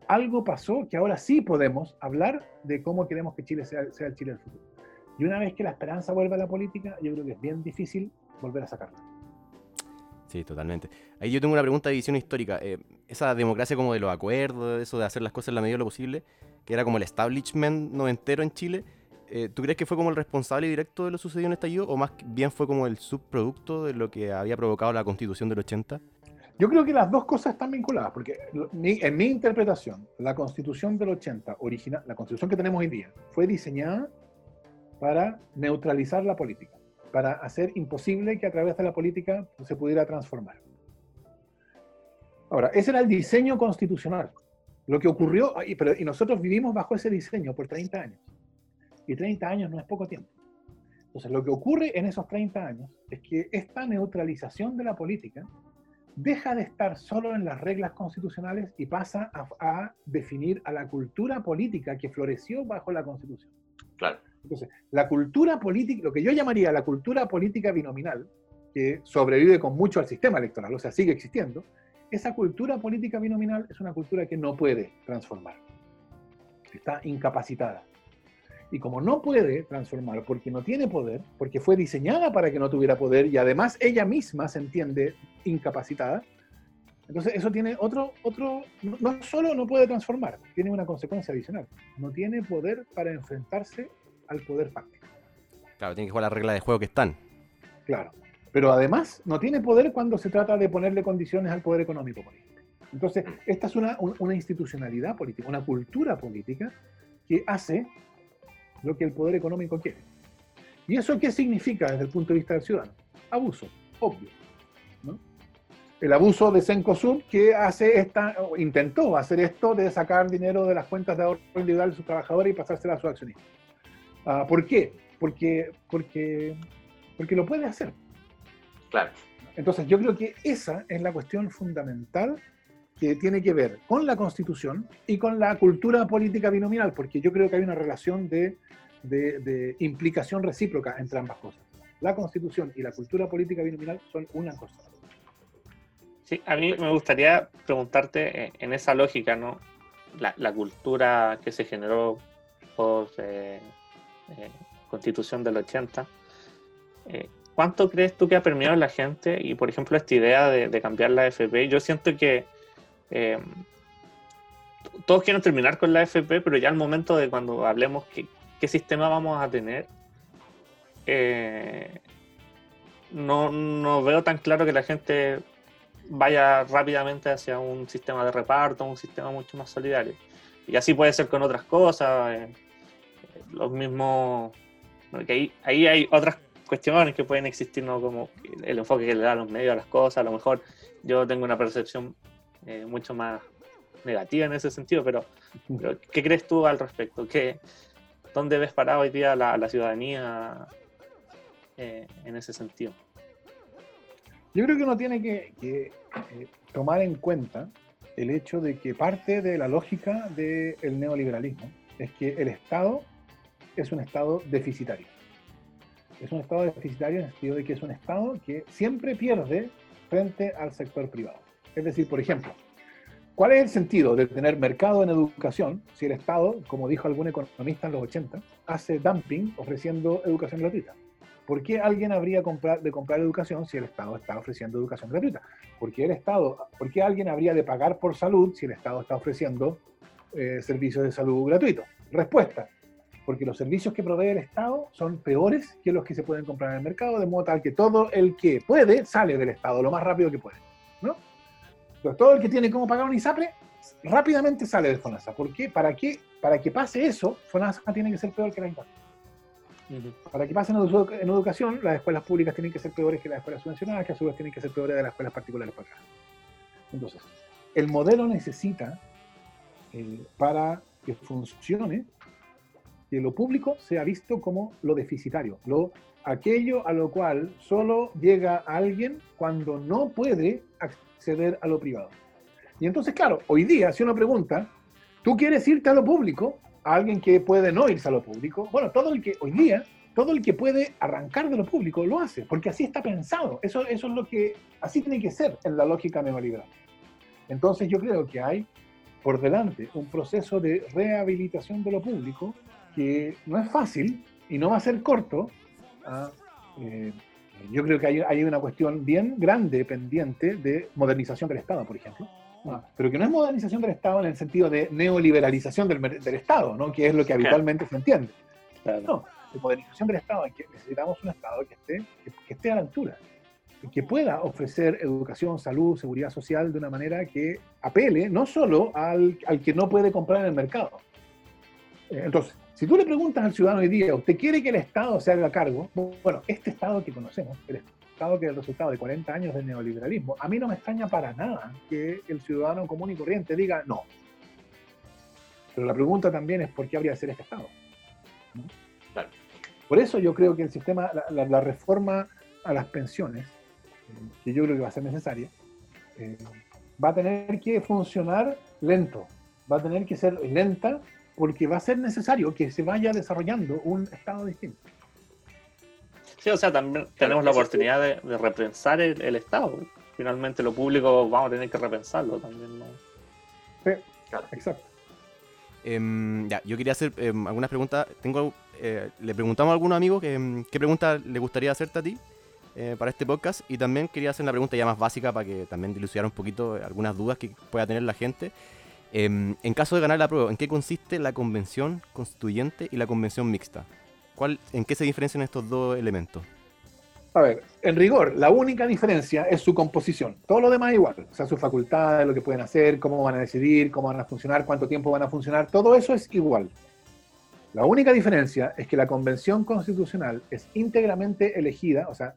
Algo pasó que ahora sí podemos hablar de cómo queremos que Chile sea, sea el Chile del futuro. Y una vez que la esperanza vuelve a la política, yo creo que es bien difícil volver a sacarla. Sí, totalmente. Ahí yo tengo una pregunta de visión histórica. Eh, esa democracia como de los acuerdos, eso de hacer las cosas en la medida de lo posible, que era como el establishment noventero en Chile, eh, ¿tú crees que fue como el responsable directo de lo sucedido en el estallido o más bien fue como el subproducto de lo que había provocado la constitución del 80? Yo creo que las dos cosas están vinculadas, porque en mi interpretación, la constitución del 80, original, la constitución que tenemos hoy día, fue diseñada para neutralizar la política, para hacer imposible que a través de la política se pudiera transformar. Ahora, ese era el diseño constitucional. Lo que ocurrió, y, pero, y nosotros vivimos bajo ese diseño por 30 años. Y 30 años no es poco tiempo. Entonces, lo que ocurre en esos 30 años es que esta neutralización de la política deja de estar solo en las reglas constitucionales y pasa a, a definir a la cultura política que floreció bajo la constitución. Claro. Entonces, la cultura política, lo que yo llamaría la cultura política binominal, que sobrevive con mucho al sistema electoral, o sea, sigue existiendo, esa cultura política binominal es una cultura que no puede transformar. Está incapacitada. Y como no puede transformar porque no tiene poder, porque fue diseñada para que no tuviera poder y además ella misma se entiende incapacitada, entonces eso tiene otro, otro, no solo no puede transformar, tiene una consecuencia adicional. No tiene poder para enfrentarse al poder fáctico. Claro, tiene que jugar las reglas de juego que están. Claro. Pero además no tiene poder cuando se trata de ponerle condiciones al poder económico político. Entonces, esta es una, un- una institucionalidad política, una cultura política que hace lo que el poder económico quiere. ¿Y eso qué significa desde el punto de vista del ciudadano? Abuso, obvio. ¿no? El abuso de Cencosud que hace esta, o intentó hacer esto de sacar dinero de las cuentas de ahorro individual de sus trabajadores y pasársela a sus accionistas. Ah, ¿Por qué? Porque, porque, porque lo puede hacer. Claro. Entonces, yo creo que esa es la cuestión fundamental que tiene que ver con la constitución y con la cultura política binominal, porque yo creo que hay una relación de, de- de implicación recíproca entre ambas cosas. La constitución y la cultura política binominal son una cosa. Sí, a mí me gustaría preguntarte eh, en esa lógica, ¿no? La, la cultura que se generó post eh, eh, Constitución del 80, eh, ¿cuánto crees tú que ha permeado la gente? Y por ejemplo, esta idea de, de cambiar la FP, yo siento que eh, todos quieren terminar con la FP, pero ya al momento de cuando hablemos qué, qué sistema vamos a tener, eh, no, no veo tan claro que la gente vaya rápidamente hacia un sistema de reparto, un sistema mucho más solidario. Y así puede ser con otras cosas, eh, los mismos, bueno, ahí, hay otras cuestiones que pueden existir, ¿no? Como el enfoque que le da a los medios a las cosas. A lo mejor yo tengo una percepción eh, mucho más negativa en ese sentido, pero, ¿qué crees tú al respecto? ¿Qué, ¿Dónde ves parado hoy día la, ciudadanía eh, en ese sentido? Yo creo que uno tiene que, eh, tomar en cuenta el hecho de que parte de la lógica del neoliberalismo es que el Estado es un Estado deficitario. Es un Estado deficitario en el sentido de que es un Estado que siempre pierde frente al sector privado. Es decir, por ejemplo, ¿cuál es el sentido de tener mercado en educación si el Estado, como dijo algún economista en los 80, hace dumping ofreciendo educación gratuita? ¿Por qué alguien habría de comprar educación si el Estado está ofreciendo educación gratuita? ¿Por qué, el Estado, ¿por qué alguien habría de pagar por salud si el Estado está ofreciendo eh, servicios de salud gratuitos? Respuesta, porque los servicios que provee el Estado son peores que los que se pueden comprar en el mercado, de modo tal que todo el que puede sale del Estado lo más rápido que puede. ¿no? Entonces, todo el que tiene cómo pagar un ISAPRE rápidamente sale del FONASA. ¿Por qué? Para que, para que pase eso, FONASA tiene que ser peor que la ISAPRE. Para que pasen en educación, las escuelas públicas tienen que ser peores que las escuelas subvencionadas, que a su vez tienen que ser peores de las escuelas particulares pagadas. Entonces, el modelo necesita, eh, para que funcione, que lo público sea visto como lo deficitario, lo, aquello a lo cual solo llega alguien cuando no puede acceder a lo privado. Y entonces, claro, hoy día, si uno pregunta, ¿tú quieres irte a lo público? A alguien que puede no irse a lo público. Bueno, todo el que hoy día, todo el que puede arrancar de lo público lo hace, porque así está pensado. Eso, eso es lo que, así tiene que ser en la lógica neoliberal. Entonces yo creo que hay por delante un proceso de rehabilitación de lo público que no es fácil y no va a ser corto. ¿ah? Eh, yo creo que hay, hay, una cuestión bien grande pendiente de modernización del Estado, por ejemplo. ¿ah? pero que no es modernización del Estado en el sentido de neoliberalización del, del Estado, ¿no? que es lo que habitualmente se entiende. No, de modernización del Estado, en que necesitamos un Estado que esté, que, que esté a la altura, que pueda ofrecer educación, salud, seguridad social de una manera que apele no solo al, al que no puede comprar en el mercado. Eh, entonces, si tú le preguntas al ciudadano hoy día, ¿usted quiere que el Estado se haga cargo? Bueno, este Estado que conocemos, el Estado que es el resultado de 40 años del neoliberalismo, a mí no me extraña para nada que el ciudadano común y corriente diga no. Pero la pregunta también es, ¿por qué habría de ser este Estado? Claro. Por eso yo creo que el sistema, la, la, la, reforma a las pensiones, que yo creo que va a ser necesaria, eh, va a tener que funcionar lento, va a tener que ser lenta porque va a ser necesario que se vaya desarrollando un estado distinto. Sí, o sea, también tenemos la oportunidad de, de repensar el, el, Estado. Finalmente, lo público vamos a tener que repensarlo también. ¿no? Sí, exacto. Eh, ya, yo quería hacer eh, algunas preguntas. Tengo, eh, le preguntamos a algunos amigos que, qué pregunta le gustaría hacerte a ti eh, para este podcast. Y también quería hacer una pregunta ya más básica para que también dilucidara un poquito algunas dudas que pueda tener la gente. Eh, en caso de ganar la prueba, ¿en qué consiste la convención constituyente y la convención mixta? ¿Cuál, ¿En qué se diferencian estos dos elementos? A ver, en rigor, la única diferencia es su composición. Todo lo demás igual. O sea, sus facultades, lo que pueden hacer, cómo van a decidir, cómo van a funcionar, cuánto tiempo van a funcionar, todo eso es igual. La única diferencia es que la convención constitucional es íntegramente elegida, o sea,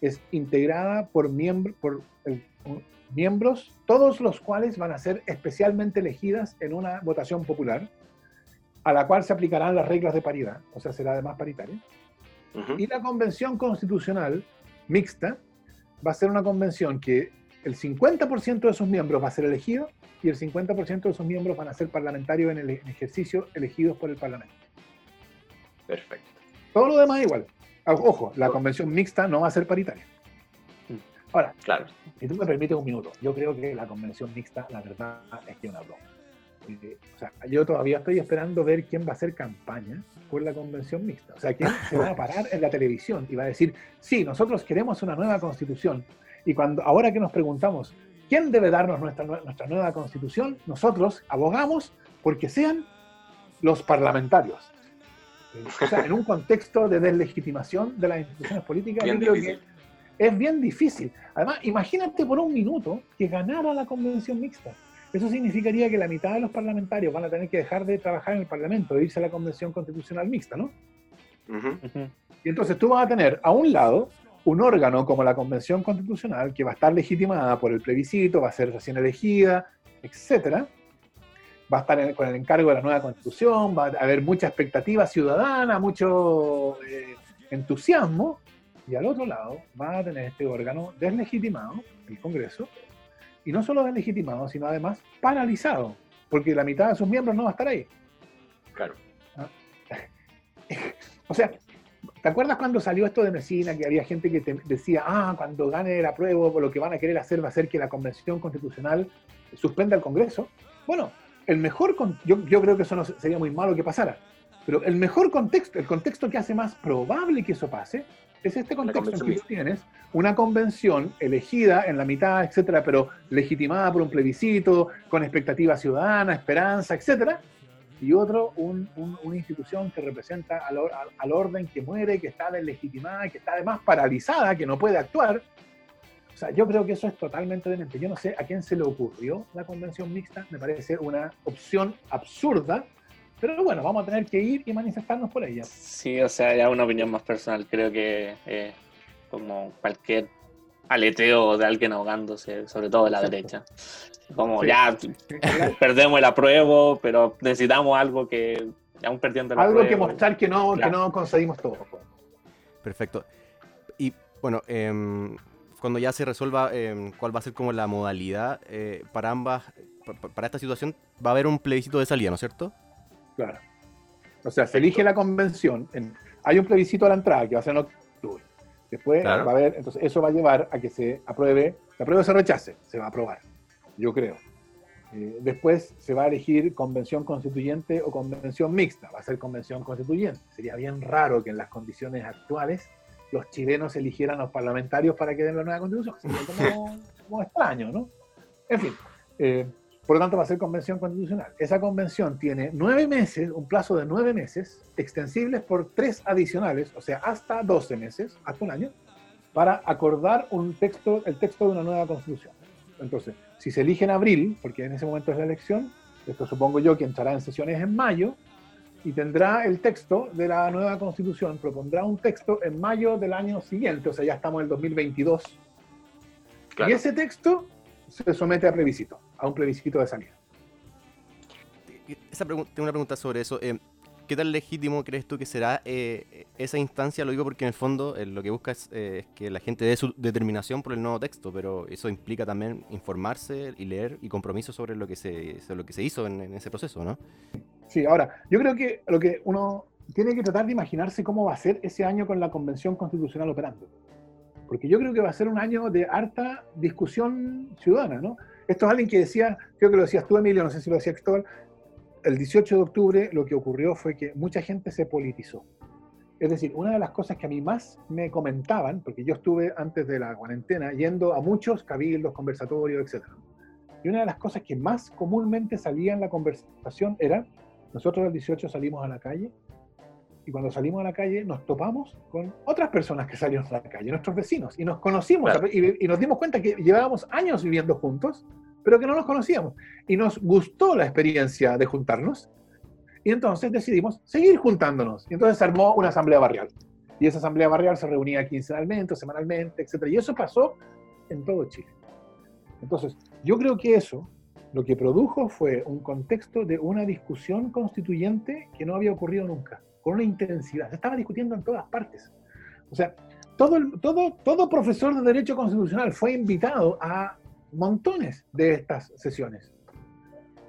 es integrada por, miembro, por el, miembros, todos los cuales van a ser especialmente elegidas en una votación popular, a la cual se aplicarán las reglas de paridad, o sea, será además paritaria. Uh -huh. Y la convención constitucional mixta va a ser una convención que el 50% de sus miembros va a ser elegido y el 50% de sus miembros van a ser parlamentarios en el ejercicio elegidos por el Parlamento. Perfecto. Todo lo demás igual. Ojo, la convención mixta no va a ser paritaria. Ahora, claro. si tú me permites un minuto, yo creo que la convención mixta, la verdad es que una broma. Eh, o sea, yo todavía estoy esperando ver quién va a hacer campaña por la convención mixta. O sea, quién se va a parar en la televisión y va a decir, sí, nosotros queremos una nueva constitución. Y cuando ahora que nos preguntamos, ¿quién debe darnos nuestra, nuestra nueva constitución? Nosotros abogamos porque sean los parlamentarios. O sea, en un contexto de deslegitimación de las instituciones políticas, yo creo que es bien difícil. Además, imagínate por un minuto que ganara la convención mixta. Eso significaría que la mitad de los parlamentarios van a tener que dejar de trabajar en el Parlamento e irse a la convención constitucional mixta, ¿no? Y entonces tú vas a tener a un lado un órgano como la Convención Constitucional que va a estar legitimada por el plebiscito, va a ser recién elegida, etcétera. Va a estar con el encargo de la nueva Constitución, va a haber mucha expectativa ciudadana, mucho eh, entusiasmo, y al otro lado va a tener este órgano deslegitimado, el Congreso, y no solo deslegitimado, sino además paralizado, porque la mitad de sus miembros no va a estar ahí. Claro. ¿Ah? o sea, ¿te acuerdas cuando salió esto de Mesina, que había gente que te decía, ah, cuando gane el apruebo, lo que van a querer hacer va a ser que la Convención Constitucional suspenda el Congreso? Bueno, el mejor, yo, yo creo que eso no sería muy malo que pasara, pero el mejor contexto, el contexto que hace más probable que eso pase, es este contexto en que tú tienes una convención elegida en la mitad, etcétera, pero legitimada por un plebiscito, con expectativa ciudadana, esperanza, etcétera, y otro, un, una institución que representa al, al, orden que muere, que está deslegitimada, que está además paralizada, que no puede actuar. O sea, yo creo que eso es totalmente demente. Yo no sé a quién se le ocurrió la convención mixta, me parece una opción absurda, pero bueno, vamos a tener que ir y manifestarnos por ella. Sí, o sea, ya una opinión más personal. Creo que eh, como cualquier aleteo de alguien ahogándose, sobre todo de la derecha. Como ya perdemos el apruebo, pero necesitamos algo que aún perdiendo el Algo que mostrar que no, que no conseguimos todo. Pues. Perfecto. Y bueno, em, cuando ya se resuelva em, cuál va a ser como la modalidad eh, para ambas, para esta situación, va a haber un plebiscito de salida, ¿no es cierto? Claro. O sea, se elige la convención. hay un plebiscito a la entrada que va a ser en octubre. Después va a haber, entonces eso va a llevar a que se apruebe, se apruebe o se rechace, se va a aprobar, yo creo. Eh, después se va a elegir convención constituyente o convención mixta, va a ser convención constituyente. Sería bien raro que en las condiciones actuales los chilenos eligieran a los parlamentarios para que den la nueva constitución. Sería como, extraño, ¿no? En fin, eh, por lo tanto, va a ser convención constitucional. Esa convención tiene nueve meses, un plazo de nueve meses, extensibles por tres adicionales, o sea, hasta doce meses, hasta un año, para acordar un texto, el texto de una nueva constitución. Entonces, si se elige en abril, porque en ese momento es la elección, esto supongo yo que entrará en sesiones en mayo, y tendrá el texto de la nueva constitución, propondrá un texto en mayo del año siguiente, o sea, ya estamos en el 2022. Y ese texto se somete a plebiscito, a un plebiscito de salida. Esa tengo una pregunta sobre eso. Eh, ¿Qué tan legítimo crees tú que será eh, esa instancia? Lo digo porque en el fondo eh, lo que busca es, que la gente dé su determinación por el nuevo texto, pero eso implica también informarse y leer y compromiso sobre lo que se, lo que se hizo en, en, ese proceso, ¿no? Sí, ahora, yo creo que lo que uno tiene que tratar de imaginarse cómo va a ser ese año con la Convención Constitucional operando porque yo creo que va a ser un año de harta discusión ciudadana, ¿no? Esto es alguien que decía, creo que lo decías tú, Emilio, no sé si lo decía Cristóbal, el 18 de octubre lo que ocurrió fue que mucha gente se politizó. Es decir, una de las cosas que a mí más me comentaban, porque yo estuve antes de la cuarentena yendo a muchos cabildos, conversatorios, etc. Y una de las cosas que más comúnmente salía en la conversación era, nosotros el 18 salimos a la calle y cuando salimos a la calle nos topamos con otras personas que salieron a la calle, nuestros vecinos, y nos conocimos y, nos dimos cuenta que llevábamos años viviendo juntos, pero que no nos conocíamos. Y nos gustó la experiencia de juntarnos, y entonces decidimos seguir juntándonos. Y entonces se armó una asamblea barrial. Y esa asamblea barrial se reunía quincenalmente, semanalmente, etc. Y eso pasó en todo Chile. Entonces, yo creo que eso lo que produjo fue un contexto de una discusión constituyente que no había ocurrido nunca con una intensidad. Se estaba discutiendo en todas partes. O sea, todo, todo, todo profesor de Derecho Constitucional fue invitado a montones de estas sesiones.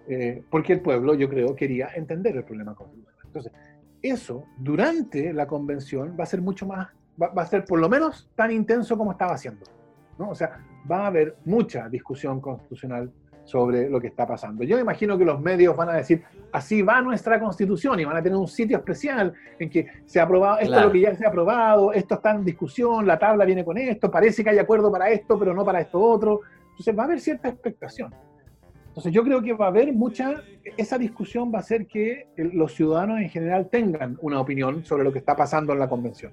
Eh, porque el pueblo, yo creo, quería entender el problema constitucional. Entonces, eso durante la convención va a ser mucho más, va, va a ser por lo menos tan intenso como estaba haciendo. ¿no? O sea, va a haber mucha discusión constitucional sobre lo que está pasando. Yo imagino que los medios van a decir, así va nuestra constitución y van a tener un sitio especial en que se ha aprobado, esto es lo que ya se ha aprobado, esto está en discusión, la tabla viene con esto, parece que hay acuerdo para esto, pero no para esto otro. Entonces va a haber cierta expectación. Entonces yo creo que va a haber mucha, esa discusión va a hacer que los ciudadanos en general tengan una opinión sobre lo que está pasando en la convención.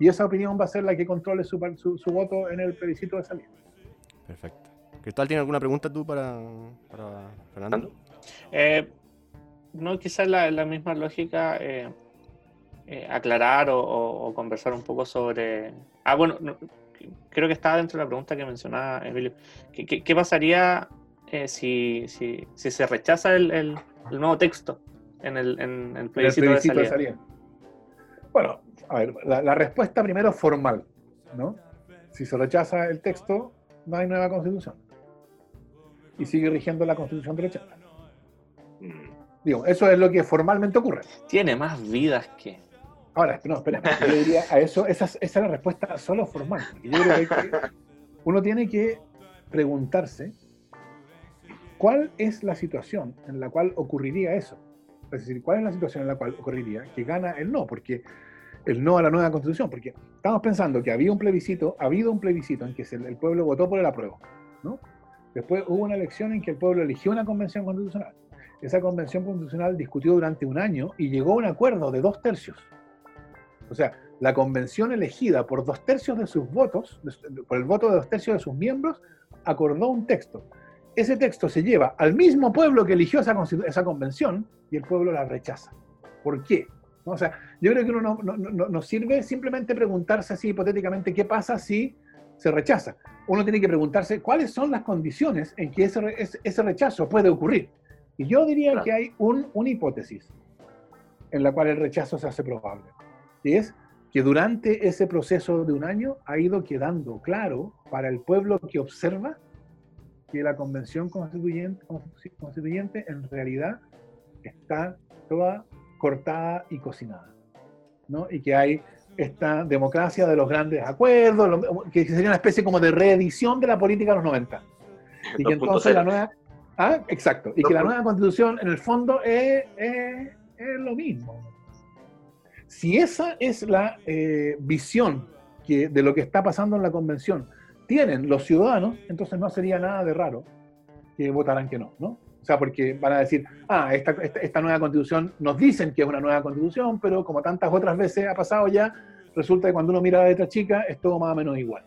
Y esa opinión va a ser la que controle su, su voto en el plebiscito de salida. Perfecto. Cristal, ¿tiene alguna pregunta tú para, Fernando? Eh, no, quizás la, la misma lógica. Eh, eh, aclarar o, conversar un poco sobre... Ah, bueno, creo que estaba dentro de la pregunta que mencionaba Emilio. ¿Qué, pasaría eh, si, si, se rechaza el, nuevo texto en el, en, el plebiscito, de, salida? Bueno, a ver, la, respuesta primero formal, ¿no? Si se rechaza el texto, no hay nueva constitución. Y sigue rigiendo la constitución del 80. Mm. Digo, eso es lo que formalmente ocurre. Tiene más vidas que... Ahora, no, espera, yo diría a eso, esa, es la respuesta solo formal. Yo creo que uno tiene que preguntarse cuál es la situación en la cual ocurriría eso. Es decir, cuál es la situación en la cual ocurriría que gana el no, porque el no a la nueva constitución, porque estamos pensando que había un plebiscito, ha habido un plebiscito en que el pueblo votó por el apruebo, ¿no? Después hubo una elección en que el pueblo eligió una convención constitucional. Esa convención constitucional discutió durante un año y llegó a un acuerdo de dos tercios. O sea, la convención elegida por dos tercios de sus votos, por el voto de dos tercios de sus miembros, acordó un texto. Ese texto se lleva al mismo pueblo que eligió esa, esa convención y el pueblo la rechaza. ¿Por qué? O sea, yo creo que uno no, no, no, sirve simplemente preguntarse así hipotéticamente qué pasa si se rechaza. Uno tiene que preguntarse cuáles son las condiciones en que ese, ese rechazo puede ocurrir. Y yo diría que hay un, una hipótesis en la cual el rechazo se hace probable es que durante ese proceso de un año ha ido quedando claro para el pueblo que observa que la convención constituyente, constituyente en realidad está toda cortada y cocinada, ¿no? Y que hay esta democracia de los grandes acuerdos, que sería una especie como de reedición de la política de los 90. Y que entonces la nueva... Ah, exacto. Y que la nueva constitución en el fondo es, es, es lo mismo. Si esa es la eh, visión que, de lo que está pasando en la convención, tienen los ciudadanos, entonces no sería nada de raro que votaran que no, ¿no? O sea, porque van a decir, ah, esta, esta, nueva constitución, nos dicen que es una nueva constitución, pero como tantas otras veces ha pasado ya, resulta que cuando uno mira a la letra chica es todo más o menos igual.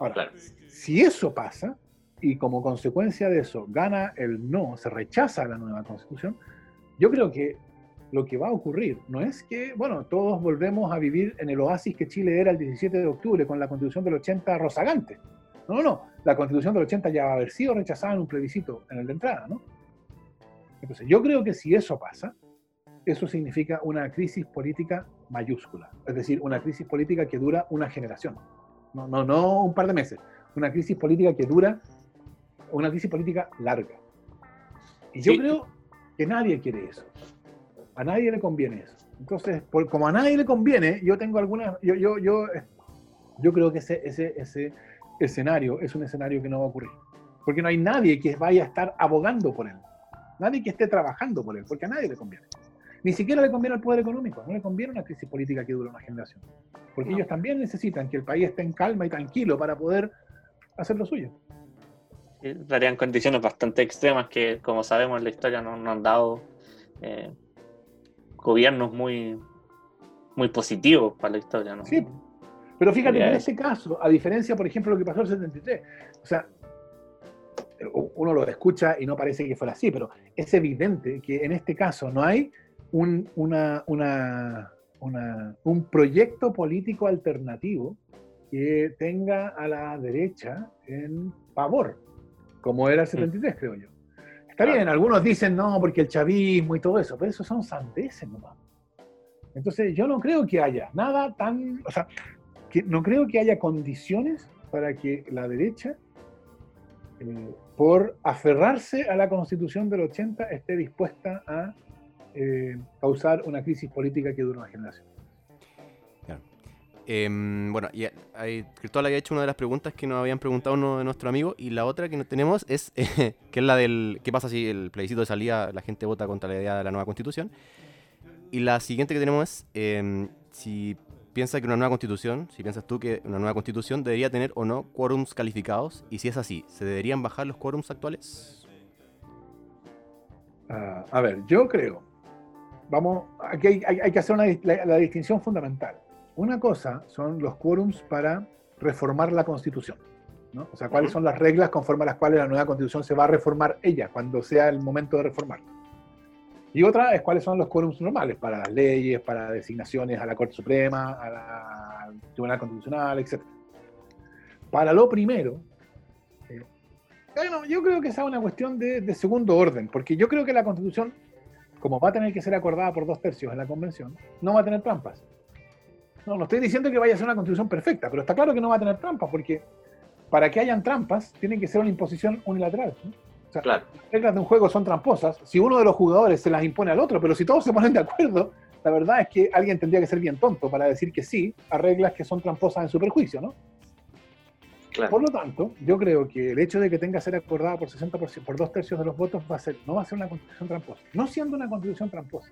Ahora, si eso pasa, y como consecuencia de eso gana el no, se rechaza la nueva constitución, yo creo que lo que va a ocurrir no es que, bueno, todos volvemos a vivir en el oasis que Chile era el 17 de octubre con la constitución del 80 rozagante. No, no, no. La constitución del 80 ya va a haber sido rechazada en un plebiscito en el de entrada, ¿no? Entonces, yo creo que si eso pasa, eso significa una crisis política mayúscula. Es decir, una crisis política que dura una generación. No, no, no un par de meses. Una crisis política que dura una crisis política larga. Y yo creo que nadie quiere eso. A nadie le conviene eso. Entonces, por, como a nadie le conviene, yo tengo algunas, yo, yo, yo, yo creo que ese, ese, ese escenario es un escenario que no va a ocurrir. Porque no hay nadie que vaya a estar abogando por él. Nadie que esté trabajando por él, porque a nadie le conviene. Ni siquiera le conviene al poder económico, no le conviene una crisis política que dure una generación. Porque ellos también necesitan que el país esté en calma y tranquilo para poder hacer lo suyo. darían condiciones bastante extremas que, como sabemos, en la historia no, han dado eh, gobiernos muy, muy positivos para la historia, ¿no? Sí, pero fíjate, en ese caso, a diferencia, por ejemplo, de lo que pasó en el 73, o sea, uno lo escucha y no parece que fuera así, pero es evidente que en este caso no hay un, una, una, un proyecto político alternativo que tenga a la derecha en favor, como era el 73, mm. creo yo. Está bien, algunos dicen no, porque el chavismo y todo eso, pero eso son sandeces nomás. Entonces, yo no creo que haya nada tan. O sea, que no creo que haya condiciones para que la derecha, eh, por aferrarse a la constitución del 80, esté dispuesta a eh, causar una crisis política que dure una generación. Em, bueno, y Cristóbal había hecho una de las preguntas que nos habían preguntado uno de nuestros amigos y la otra que tenemos es, que es la del qué pasa si el plebiscito de salida la gente vota contra la idea de la nueva constitución. Y la siguiente que tenemos es em, si piensa que una nueva constitución, si piensas tú que una nueva constitución debería tener o no quórums calificados y si es así, ¿se deberían bajar los quórums actuales? Ah, a ver, yo creo, vamos, aquí hay, que hacer una, la distinción fundamental una cosa son los quórums para reformar la Constitución. ¿no? O sea, cuáles son las reglas conforme a las cuales la nueva Constitución se va a reformar ella, cuando sea el momento de reformarla. Y otra es cuáles son los quórums normales para las leyes, para designaciones a la Corte Suprema, a la- al Tribunal Constitucional, etc. Para lo primero, eh, bueno, yo creo que esa es una cuestión de, de segundo orden, porque yo creo que la Constitución, como va a tener que ser acordada por dos tercios en la Convención, no va a tener trampas. No, no estoy diciendo que vaya a ser una Constitución perfecta, pero está claro que no va a tener trampas, porque para que hayan trampas, tiene que ser una imposición unilateral. O sea, Claro. las reglas de un juego son tramposas si uno de los jugadores se las impone al otro, pero si todos se ponen de acuerdo, la verdad es que alguien tendría que ser bien tonto para decir que sí a reglas que son tramposas en su perjuicio, ¿no? Claro. Por lo tanto, yo creo que el hecho de que tenga que ser acordada por 60%, por dos tercios de los votos, va a ser, no va a ser una constitución tramposa. No siendo una constitución tramposa,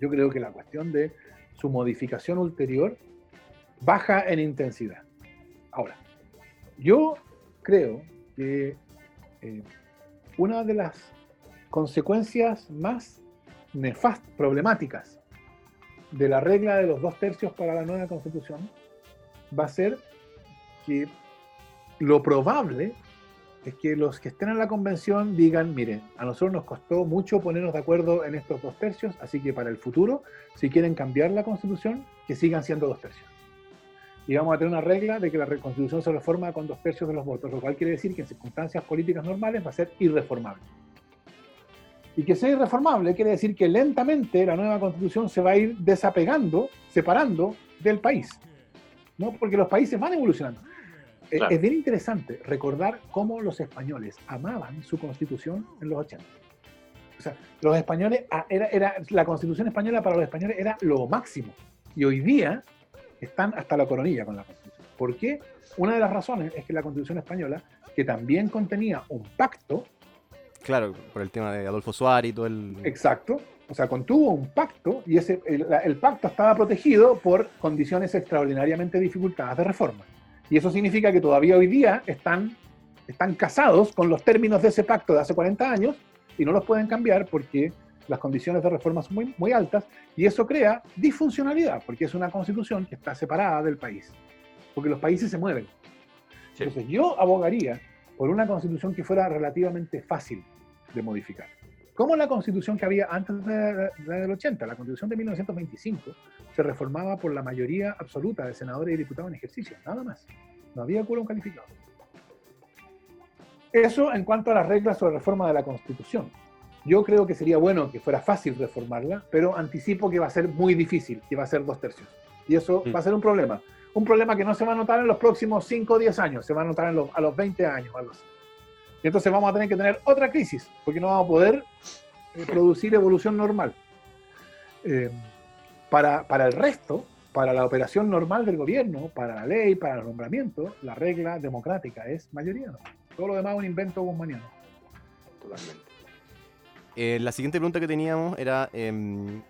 yo creo que la cuestión de su modificación ulterior baja en intensidad. Ahora, yo creo que eh, una de las consecuencias más nefastas, problemáticas de la regla de los dos tercios para la nueva constitución va a ser que lo probable es que los que estén en la convención digan, miren, a nosotros nos costó mucho ponernos de acuerdo en estos dos tercios, así que para el futuro, si quieren cambiar la constitución, que sigan siendo dos tercios. Y vamos a tener una regla de que la constitución se reforma con dos tercios de los votos, lo cual quiere decir que en circunstancias políticas normales va a ser irreformable. Y que sea irreformable quiere decir que lentamente la nueva constitución se va a ir desapegando, separando del país. ¿no? Porque los países van evolucionando. Claro. Es bien interesante recordar cómo los españoles amaban su constitución en los 80. O sea, los españoles, ah, era, era, la constitución española para los españoles era lo máximo. Y hoy día están hasta la coronilla con la constitución. ¿Por qué? Una de las razones es que la constitución española, que también contenía un pacto, Claro, por el tema de Adolfo Suárez y todo el... Exacto. O sea, contuvo un pacto y ese, el, el pacto estaba protegido por condiciones extraordinariamente dificultadas de reforma. Y eso significa que todavía hoy día están, están casados con los términos de ese pacto de hace 40 años y no los pueden cambiar porque las condiciones de reforma son muy, muy altas y eso crea disfuncionalidad porque es una constitución que está separada del país. Porque los países se mueven. Sí. Entonces yo abogaría por una constitución que fuera relativamente fácil de modificar. Como la constitución que había antes de la del 80, la constitución de 1925, se reformaba por la mayoría absoluta de senadores y diputados en ejercicio, nada más. No había quórum calificado. Eso en cuanto a las reglas sobre reforma de la constitución. Yo creo que sería bueno que fuera fácil reformarla, pero anticipo que va a ser muy difícil, que va a ser dos tercios. Y eso Mm. va a ser un problema. Un problema que no se va a notar en los próximos 5 o 10 años, se va a notar en los- a los 20 años o algo así. Y entonces vamos a tener que tener otra crisis, porque no vamos a poder eh, producir evolución normal. Eh, para, para el resto, para la operación normal del gobierno, para la ley, para el nombramiento, la regla democrática es mayoría. ¿no? Todo lo demás es un invento guzmaniano. Totalmente. Eh, la siguiente pregunta que teníamos era em,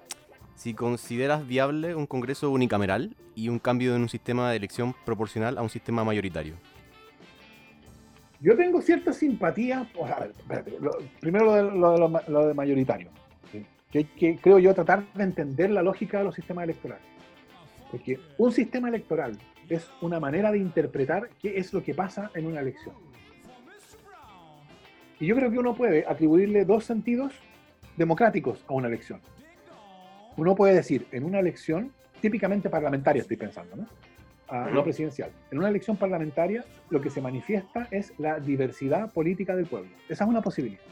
si consideras viable un Congreso unicameral y un cambio en un sistema de elección proporcional a un sistema mayoritario. Yo tengo cierta simpatía, o sea, espérate, lo- primero lo de, lo de lo de mayoritario, ¿sí? que que, creo yo, tratar de entender la lógica de los sistemas electorales. Porque un sistema electoral es una manera de interpretar qué es lo que pasa en una elección. Y yo creo que uno puede atribuirle dos sentidos democráticos a una elección. Uno puede decir, en una elección, típicamente parlamentaria estoy pensando, ¿no? No Ujú. presidencial. En una elección parlamentaria lo que se manifiesta es la diversidad política del pueblo. Esa es una posibilidad.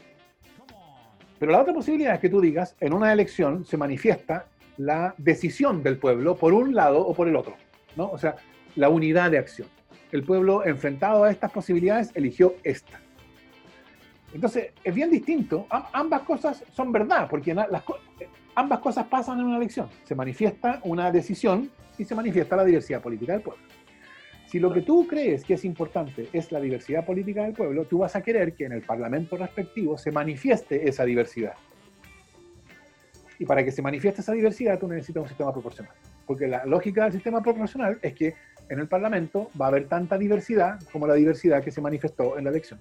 Pero la otra posibilidad es que tú digas, en una elección se manifiesta la decisión del pueblo por un lado o por el otro, ¿no? O sea, la unidad de acción. El pueblo enfrentado a estas posibilidades eligió esta. Entonces, es bien distinto. Am- ambas cosas son verdad, porque las ambas cosas pasan en una elección. Se manifiesta una decisión y se manifiesta la diversidad política del pueblo. Si lo que tú crees que es importante es la diversidad política del pueblo, tú vas a querer que en el parlamento respectivo se manifieste esa diversidad. Y para que se manifieste esa diversidad, tú necesitas un sistema proporcional. Porque la lógica del sistema proporcional es que en el parlamento va a haber tanta diversidad como la diversidad que se manifestó en la elección.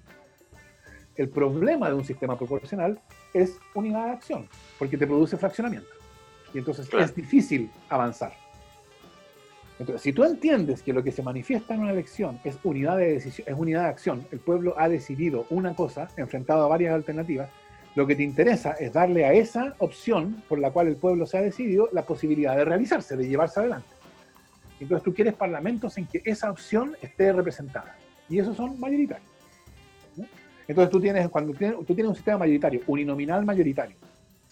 El problema de un sistema proporcional es unidad de acción, porque te produce fraccionamiento. Y entonces Claro. es difícil avanzar. Entonces, si tú entiendes que lo que se manifiesta en una elección es unidad de decisión, es unidad de acción, el pueblo ha decidido una cosa enfrentado a varias alternativas, Lo que te interesa es darle a esa opción por la cual el pueblo se ha decidido la posibilidad de realizarse, de llevarse adelante. Entonces tú quieres parlamentos en que esa opción esté representada. Y esos son mayoritarios. Entonces tú tienes, cuando tienes, tú tienes un sistema mayoritario, uninominal mayoritario,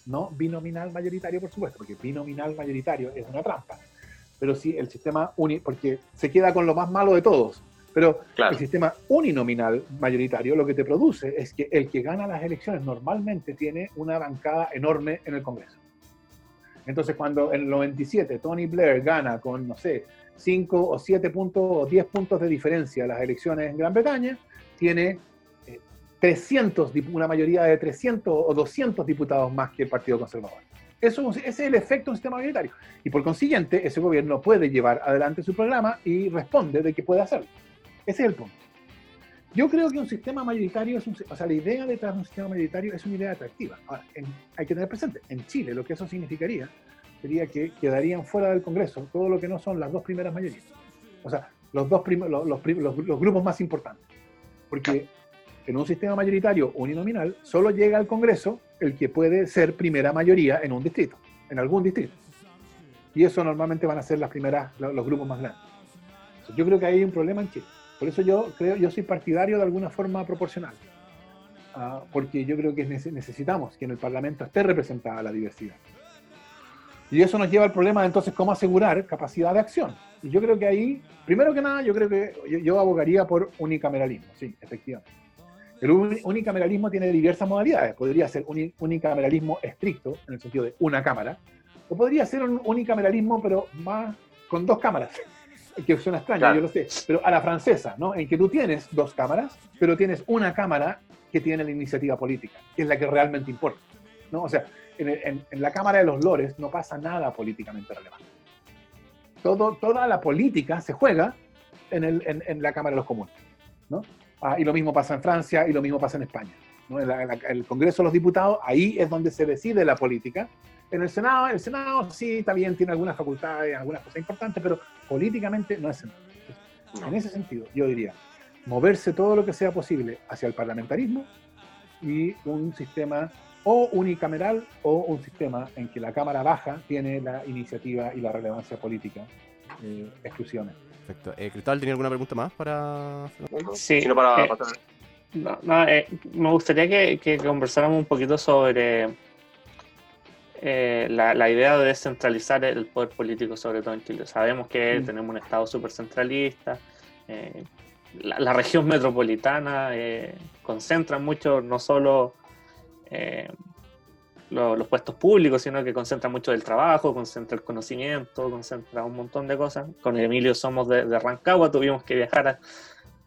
no binominal mayoritario, por supuesto, porque binominal mayoritario es una trampa. Pero sí el sistema uni, porque se queda con lo más malo de todos. Pero Claro. el sistema uninominal mayoritario lo que te produce es que el que gana las elecciones normalmente tiene una bancada enorme en el Congreso. Entonces, cuando en el 97 Tony Blair gana con, no sé, 5 o 7 puntos o 10 puntos de diferencia las elecciones en Gran Bretaña, tiene 300, dip- una mayoría de 300 o 200 diputados más que el Partido Conservador. Eso, ese es el efecto de un sistema mayoritario. Y por consiguiente, ese gobierno puede llevar adelante su programa y responde de que puede hacerlo. Ese es el punto. Yo creo que un sistema mayoritario es un, o sea, la idea detrás de un sistema mayoritario es una idea atractiva. Ahora, en- hay que tener presente, en Chile lo que eso significaría sería que quedarían fuera del Congreso todo lo que no son las dos primeras mayorías. O sea, los dos los, los los- los grupos más importantes. Porque en un sistema mayoritario uninominal solo llega al Congreso el que puede ser primera mayoría en un distrito, en algún distrito. Y eso normalmente van a ser las primeras, lo- los grupos más grandes. Yo creo que ahí hay un problema en Chile. Por eso yo creo, yo soy partidario de alguna forma proporcional. Ah, porque yo creo que nece- necesitamos que en el Parlamento esté representada la diversidad. Y eso nos lleva al problema de entonces cómo asegurar capacidad de acción. Y yo creo que ahí, primero que nada, yo creo que yo, yo abogaría por unicameralismo, sí, efectivamente. El uni- unicameralismo tiene diversas modalidades. Podría ser un unicameralismo estricto, en el sentido de una cámara, o podría ser un unicameralismo, pero más con dos cámaras, que suena extraño, Claro. yo lo sé, pero a la francesa, ¿no? En que tú tienes dos cámaras, pero tienes una cámara que tiene la iniciativa política, que es la que realmente importa, ¿no? O sea, en, en- en la Cámara de los Lores no pasa nada políticamente relevante. Todo, toda la política se juega en, el- en la Cámara de los Comunes, ¿no? Ah, y lo mismo pasa en Francia y lo mismo pasa en España. ¿no? La- el Congreso de los Diputados, ahí es donde se decide la política. En el Senado, el Senado sí, también tiene algunas facultades, algunas cosas importantes, pero políticamente no es. No. En ese sentido, yo diría, moverse todo lo que sea posible hacia el parlamentarismo y un sistema o unicameral o un sistema en que la Cámara Baja tiene la iniciativa y la relevancia política eh, exclusivamente. Perfecto. Eh, Cristóbal, ¿tenía alguna pregunta más para Sí, Sino para eh, pasar- No, no, eh, me gustaría que, que conversáramos un poquito sobre eh, la, la idea de descentralizar el poder político, sobre todo en Chile. Sabemos que Mm. tenemos un Estado súper centralista, eh, la, la región metropolitana eh, concentra mucho, no solo eh, lo- los puestos públicos, sino que concentra mucho el trabajo, concentra el conocimiento, concentra un montón de cosas. Con Emilio somos de, de Rancagua, tuvimos que viajar a,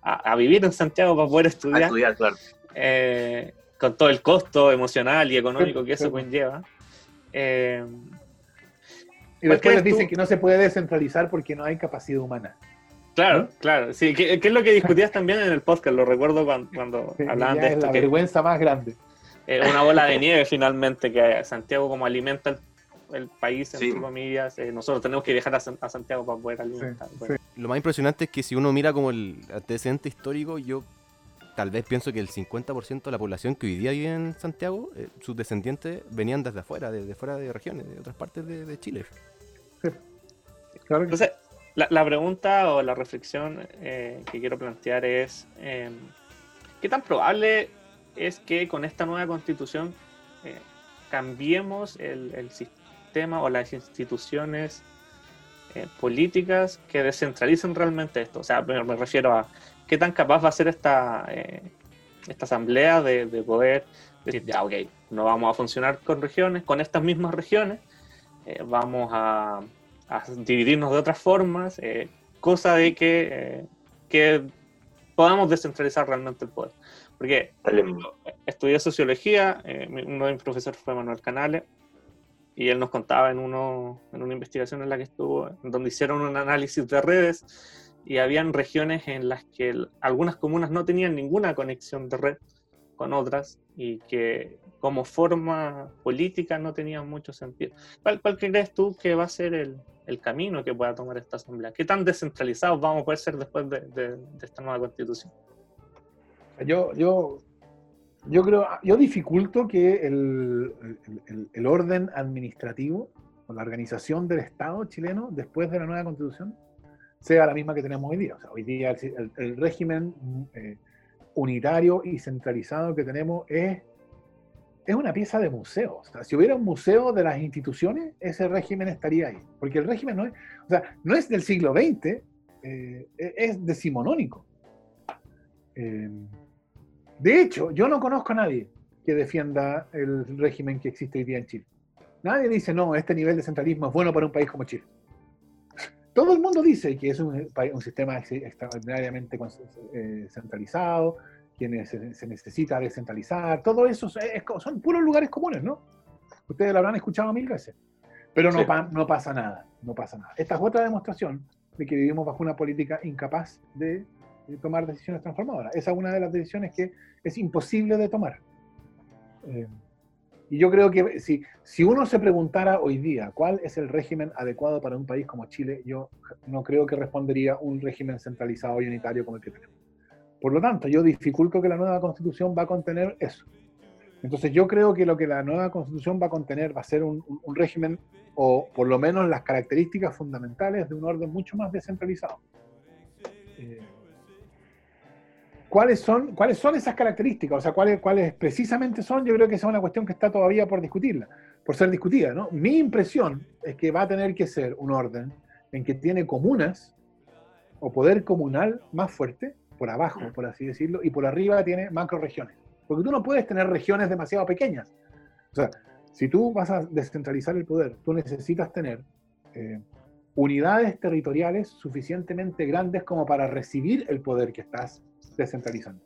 a- a vivir en Santiago para poder a estudiar claro. eh, con todo el costo emocional y económico que eso conlleva. Eh, Y ¿Cuál después les dicen tú? que no se puede descentralizar porque no hay capacidad humana. claro, ¿No? claro, sí, que, que es lo que discutías también en el podcast, lo recuerdo cuando, cuando hablaban de es esto, la que vergüenza más grande. Es una bola de nieve finalmente, que Santiago como alimenta el, el país, entre Sí. comillas, eh, nosotros tenemos que viajar a, San- a Santiago para poder alimentar. Sí, Bueno, Lo más impresionante es que si uno mira como el antecedente histórico, yo tal vez pienso que el 50% de la población que hoy día vive en Santiago, eh, sus descendientes venían desde afuera, desde fuera de regiones, de otras partes de, de Chile. Claro que Entonces, la, la pregunta o la reflexión eh, que quiero plantear es, eh, ¿qué tan probable es que con esta nueva constitución eh, cambiemos el, el sistema o las instituciones eh, políticas que descentralicen realmente esto? O sea, me, me refiero a qué tan capaz va a ser esta, eh, esta asamblea de, de poder decir, ya, ok, no vamos a funcionar con regiones, con estas mismas regiones, vamos a a dividirnos de otras formas, cosa de que, que podamos descentralizar realmente el poder. Porque estudié sociología, eh, uno de mis profesores fue Manuel Canales, y él nos contaba en, uno, en una investigación en la que estuvo, donde hicieron un análisis de redes, y habían regiones en las que el- algunas comunas no tenían ninguna conexión de red con otras, y que como forma política no tenían mucho sentido. ¿Cuál, cuál crees tú que va a ser el, el camino que pueda tomar esta asamblea? ¿Qué tan descentralizados vamos a poder ser después de, de- de esta nueva constitución? Yo, yo yo creo, yo dificulto que el, orden administrativo o la organización del Estado chileno después de la nueva constitución sea la misma que tenemos hoy día. O sea, hoy día el régimen eh, unitario y centralizado que tenemos es, es una pieza de museo. O sea, si hubiera un museo de las instituciones, ese régimen estaría ahí. Porque el régimen no es, o sea, no es del siglo XX, eh, es decimonónico. Eh, de hecho, yo no conozco a nadie que defienda el régimen que existe hoy día en Chile. Nadie dice, no, este nivel de centralismo es bueno para un país como Chile. Todo el mundo dice que es un, sistema ex- extraordinariamente eh, centralizado, que se, se necesita descentralizar. Todo eso es- son puros lugares comunes, ¿no? Ustedes lo habrán escuchado mil veces. Pero no, Sí. pa- no pasa nada, no pasa nada. Esta es otra demostración de que vivimos bajo una política incapaz de tomar decisiones transformadoras. Esa es una de las decisiones que es imposible de tomar. Eh, y yo creo que si, si uno se preguntara hoy día cuál es el régimen adecuado para un país como Chile, yo no creo que respondería un régimen centralizado y unitario como el que tenemos. Por lo tanto, yo dificulto que la nueva constitución va a contener eso. Entonces yo creo que lo que la nueva constitución va a contener va a ser un, régimen, o por lo menos las características fundamentales de un orden mucho más descentralizado. ¿Cuáles son, ¿Cuáles son esas características? O sea, ¿cuáles, ¿cuáles precisamente son? Yo creo que esa es una cuestión que está todavía por discutirla, por ser discutida. ¿no? Mi impresión es que va a tener que ser un orden en que tiene comunas o poder comunal más fuerte, por abajo, por así decirlo, y por arriba tiene macroregiones. Porque tú no puedes tener regiones demasiado pequeñas. O sea, si tú vas a descentralizar el poder, tú necesitas tener eh, unidades territoriales suficientemente grandes como para recibir el poder que estás descentralizando.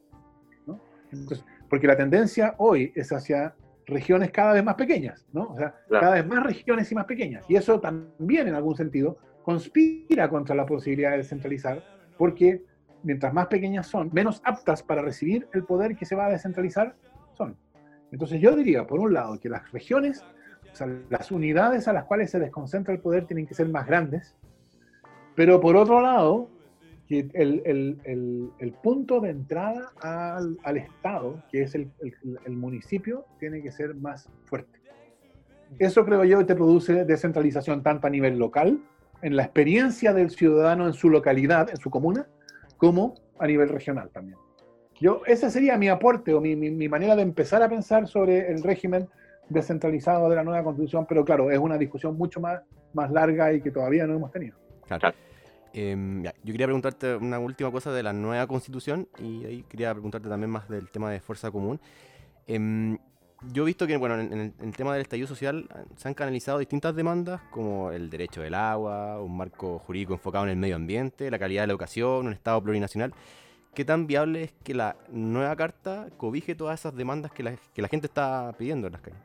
¿no? Entonces, porque la tendencia hoy es hacia regiones cada vez más pequeñas, ¿no? O sea, Claro. cada vez más regiones y más pequeñas. Y eso también, en algún sentido, conspira contra la posibilidad de descentralizar, porque mientras más pequeñas son, menos aptas para recibir el poder que se va a descentralizar son. Entonces yo diría, por un lado, que las regiones, o sea, las unidades a las cuales se desconcentra el poder tienen que ser más grandes, pero por otro lado, que el, el- el- el punto de entrada al, al Estado, que es el, municipio, tiene que ser más fuerte. Eso creo yo te produce descentralización tanto a nivel local, en la experiencia del ciudadano en su localidad, en su comuna, como a nivel regional también. Yo, ese sería mi aporte o mi, mi- mi manera de empezar a pensar sobre el régimen descentralizado de la nueva constitución, pero claro, es una discusión mucho más, más larga y que todavía no hemos tenido. Claro. Em, yo quería preguntarte una última cosa de la nueva constitución y ahí quería preguntarte también más del tema de fuerza común. Em, yo he visto que bueno, en, el, tema del estallido social ah, se han canalizado distintas demandas como el derecho del agua, un marco jurídico enfocado en el medio ambiente, la calidad de la educación, un Estado plurinacional. ¿Qué tan viable es que la nueva carta cobije todas esas demandas que la, que la gente está pidiendo en las calles?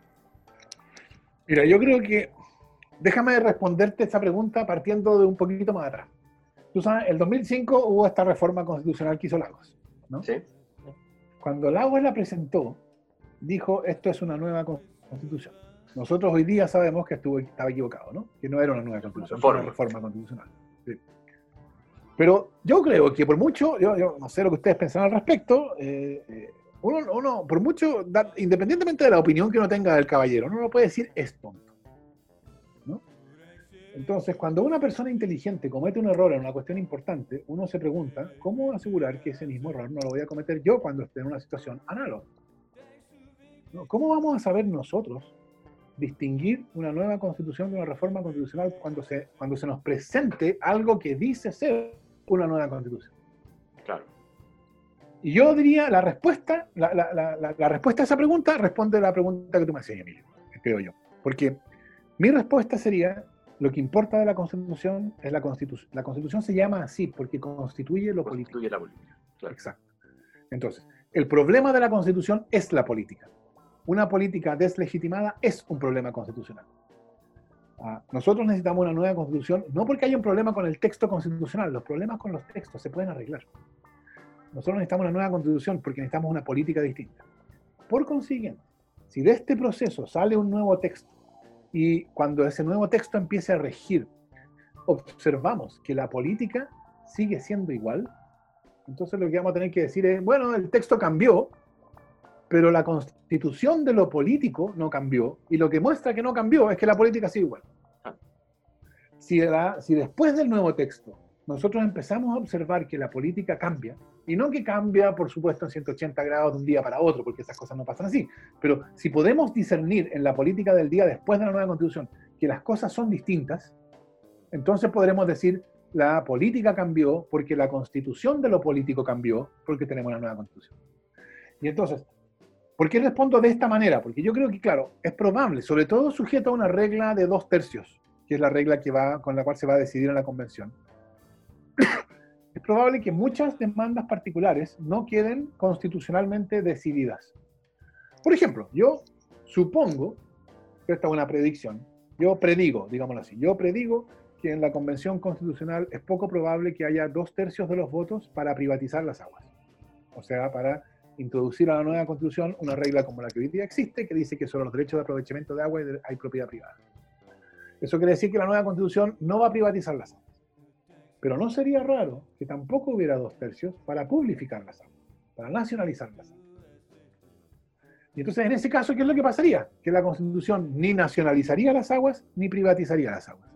Mira, yo creo que déjame responderte esta pregunta partiendo de un poquito más atrás. Tú sabes, el 2005 hubo esta reforma constitucional que hizo Lagos. ¿no? ¿Sí? Cuando Lagos la presentó, dijo, esto es una nueva constitución. Nosotros hoy día sabemos que estuvo, estaba equivocado, ¿no? Que no era una nueva constitución, era una Reforma. constitucional. Sí. Pero yo creo que por mucho, yo, yo no sé lo que ustedes pensan al respecto, eh, eh, uno, uno, por mucho, da- independientemente de la opinión que uno tenga del caballero, uno no puede decir es tonto. Entonces, cuando una persona inteligente comete un error en una cuestión importante, uno se pregunta, ¿cómo asegurar que ese mismo error no lo voy a cometer yo cuando esté en una situación análoga? ¿Cómo vamos a saber nosotros distinguir una nueva constitución de una reforma constitucional cuando se, cuando se nos presente algo que dice ser una nueva constitución? Claro. Y yo diría, la respuesta, la- la- la- la respuesta a esa pregunta responde a la pregunta que tú me hacías, Emilio, creo yo. Porque mi respuesta sería, lo que importa de la Constitución es la Constitución. La Constitución se llama así porque constituye lo político. Constituye la política. Claro. Exacto. Entonces, el problema de la Constitución es la política. Una política deslegitimada es un problema constitucional. Ah, nosotros necesitamos una nueva constitución, no porque haya un problema con el texto constitucional, los problemas con los textos se pueden arreglar. Nosotros necesitamos una nueva constitución porque necesitamos una política distinta. Por consiguiente, si de este proceso sale un nuevo texto y cuando ese nuevo texto empiece a regir, observamos que la política sigue siendo igual, entonces lo que vamos a tener que decir es, bueno, el texto cambió, pero la constitución de lo político no cambió, y lo que muestra que no cambió es que la política sigue igual. Si, si después del nuevo texto nosotros empezamos a observar que la política cambia, y no que cambia, por supuesto, en 180 grados de un día para otro, porque esas cosas no pasan así, pero si podemos discernir en la política del día después de la nueva constitución que las cosas son distintas, entonces podremos decir la política cambió porque la constitución de lo político cambió porque tenemos una nueva constitución. Y entonces, ¿por qué respondo de esta manera? Porque yo creo que, claro, es probable, sobre todo sujeto a una regla de dos tercios, que es la regla que va, con la cual se va a decidir en la convención. Probable que muchas demandas particulares no queden constitucionalmente decididas. Por ejemplo, yo supongo, esta es una predicción, yo predigo, digámoslo así, yo predigo que en la convención constitucional es poco probable que haya dos tercios de los votos para privatizar las aguas. O sea, para introducir a la nueva constitución una regla como la que hoy día existe, que dice que sobre los derechos de aprovechamiento de agua hay propiedad privada. Eso quiere decir que la nueva constitución no va a privatizar las aguas. Pero no sería raro que tampoco hubiera dos tercios para publificar las aguas, para nacionalizar las aguas. Y entonces, en ese caso, ¿qué es lo que pasaría? Que la Constitución ni nacionalizaría las aguas ni privatizaría las aguas.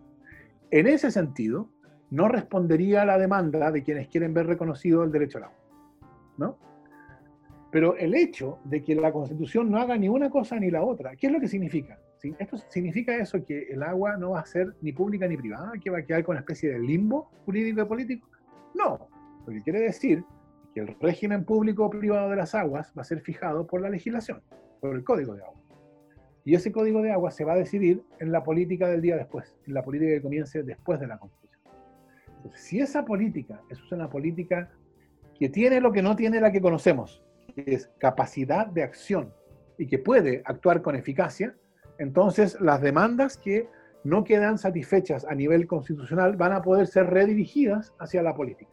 En ese sentido, no respondería a la demanda de quienes quieren ver reconocido el derecho al agua. ¿No? Pero el hecho de que la Constitución no haga ni una cosa ni la otra, ¿qué es lo que significa? ¿Sí? ¿Esto significa eso que el agua no va a ser ni pública ni privada, que va a quedar con una especie de limbo jurídico y político? No. Lo que quiere decir que el régimen público o privado de las aguas va a ser fijado por la legislación, por el Código de Agua. Y ese Código de Agua se va a decidir en la política del día después, en la política que comience después de la Constitución. Entonces, si esa política es una política que tiene lo que no tiene la que conocemos, que es capacidad de acción y que puede actuar con eficacia, entonces las demandas que no quedan satisfechas a nivel constitucional van a poder ser redirigidas hacia la política.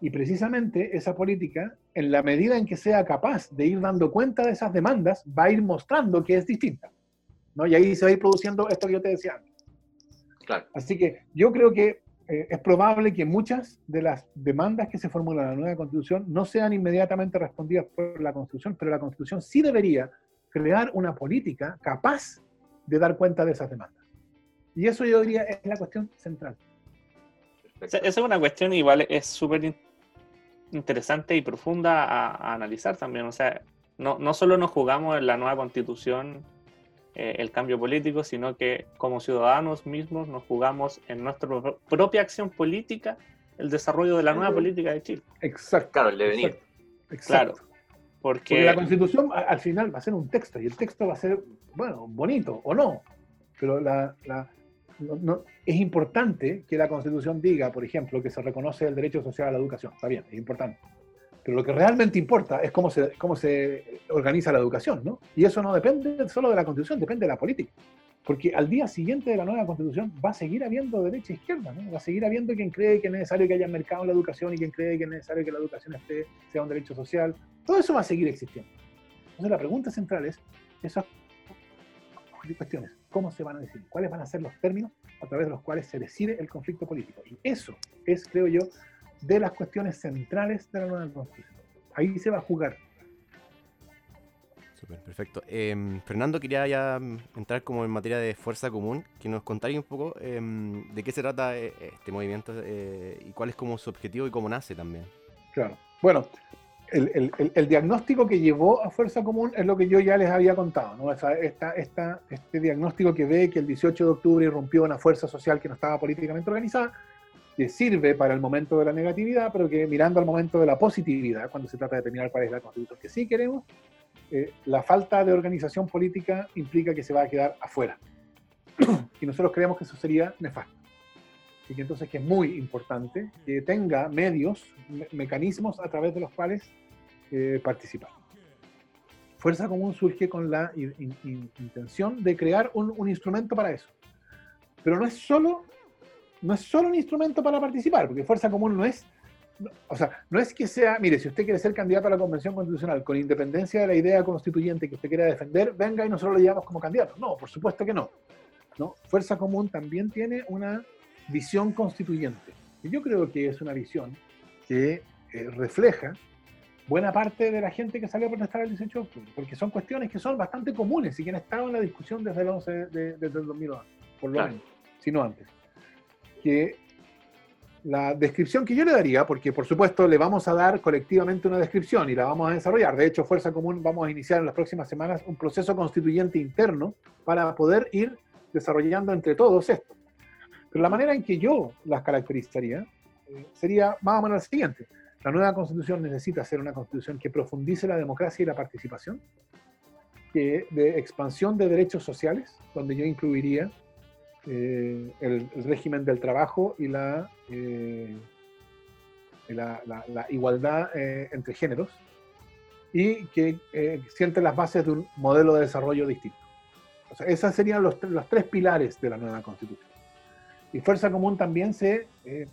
Y precisamente esa política, en la medida en que sea capaz de ir dando cuenta de esas demandas, va a ir mostrando que es distinta. ¿no? Y ahí se va a ir produciendo esto que yo te decía antes. Claro. Así que yo creo que eh, es probable que muchas de las demandas que se formulan en la nueva constitución no sean inmediatamente respondidas por la constitución, pero la constitución sí debería crear una política capaz de dar cuenta de esas demandas. Y eso yo diría es la cuestión central. O sea, esa es una cuestión igual es súper in- interesante y profunda a, a analizar también. O sea, no, no solo nos jugamos en la nueva constitución eh, el cambio político, sino que como ciudadanos mismos nos jugamos en nuestra pro- propia acción política el desarrollo de la nueva política de Chile. Exacto. Claro, el devenir. Exacto. exacto. Claro. Porque Porque la constitución al final va a ser un texto y el texto va a ser, bueno, bonito o no, pero la, la- no- no- es importante que la constitución diga, por ejemplo, que se reconoce el derecho social a la educación. Está bien, es importante. Pero lo que realmente importa es cómo se, cómo se organiza la educación, ¿no? Y eso no depende solo de la constitución, depende de la política. Porque al día siguiente de la nueva constitución va a seguir habiendo derecha e izquierda, ¿no? Va a seguir habiendo quien cree que es necesario que haya mercado en la educación y quien cree que es necesario que la educación esté, sea un derecho social. Todo eso va a seguir existiendo. Entonces la pregunta central es, esas cuestiones, ¿cómo se van a decidir? ¿Cuáles van a ser los términos a través de los cuales se decide el conflicto político? Y eso es, creo yo, de las cuestiones centrales de la nueva constitución. Ahí se va a jugar. Perfecto. Em, Fernando, quería ya entrar como en materia de fuerza común, que nos contaría un poco em, de qué se trata eh, este movimiento eh, y cuál es como su objetivo y cómo nace también. Claro. Bueno, el, diagnóstico que llevó a Fuerza Común es lo que yo ya les había contado, ¿no? Esa- esta- este diagnóstico que ve que el 18 de octubre irrumpió una fuerza social que no estaba políticamente organizada, que sirve para el momento de la negatividad, pero que mirando al momento de la positividad, cuando se trata de determinar cuál es la constitución que sí queremos, eh, la falta de organización política implica que se va a quedar afuera. y nosotros creemos que eso sería nefasto. Y que entonces que es muy importante que tenga medios, me- mecanismos a través de los cuales eh, participar. Fuerza Común surge con la in- in- in- intención de crear un, un instrumento para eso. Pero no es solo no es solo un instrumento para participar, porque Fuerza Común no es, o sea, no es que sea, mire, si usted quiere ser candidato a la Convención Constitucional con independencia de la idea constituyente que usted quiera defender, venga y nosotros lo llevamos como candidato. No, por supuesto que no. ¿no? Fuerza Común también tiene una visión constituyente. Y yo creo que es una visión que eh, refleja buena parte de la gente que salió a protestar el 18 de octubre, porque son cuestiones que son bastante comunes y que han estado en la discusión desde el 11 de, desde el 2011, por lo Claro. menos, si no antes. Que la descripción que yo le daría, porque por supuesto le vamos a dar colectivamente una descripción y la vamos a desarrollar, de hecho Fuerza Común vamos a iniciar en las próximas semanas un proceso constituyente interno para poder ir desarrollando entre todos esto. Pero la manera en que yo las caracterizaría eh, sería más o menos la siguiente. La nueva constitución necesita ser una constitución que profundice la democracia y la participación, que de expansión de derechos sociales, donde yo incluiría eh, el, el régimen del trabajo y la, eh, la, la- la igualdad eh, entre géneros, y que eh, siente las bases de un modelo de desarrollo distinto. O sea, esos serían los, los tres pilares de la nueva constitución. Y Fuerza Común también se, eh,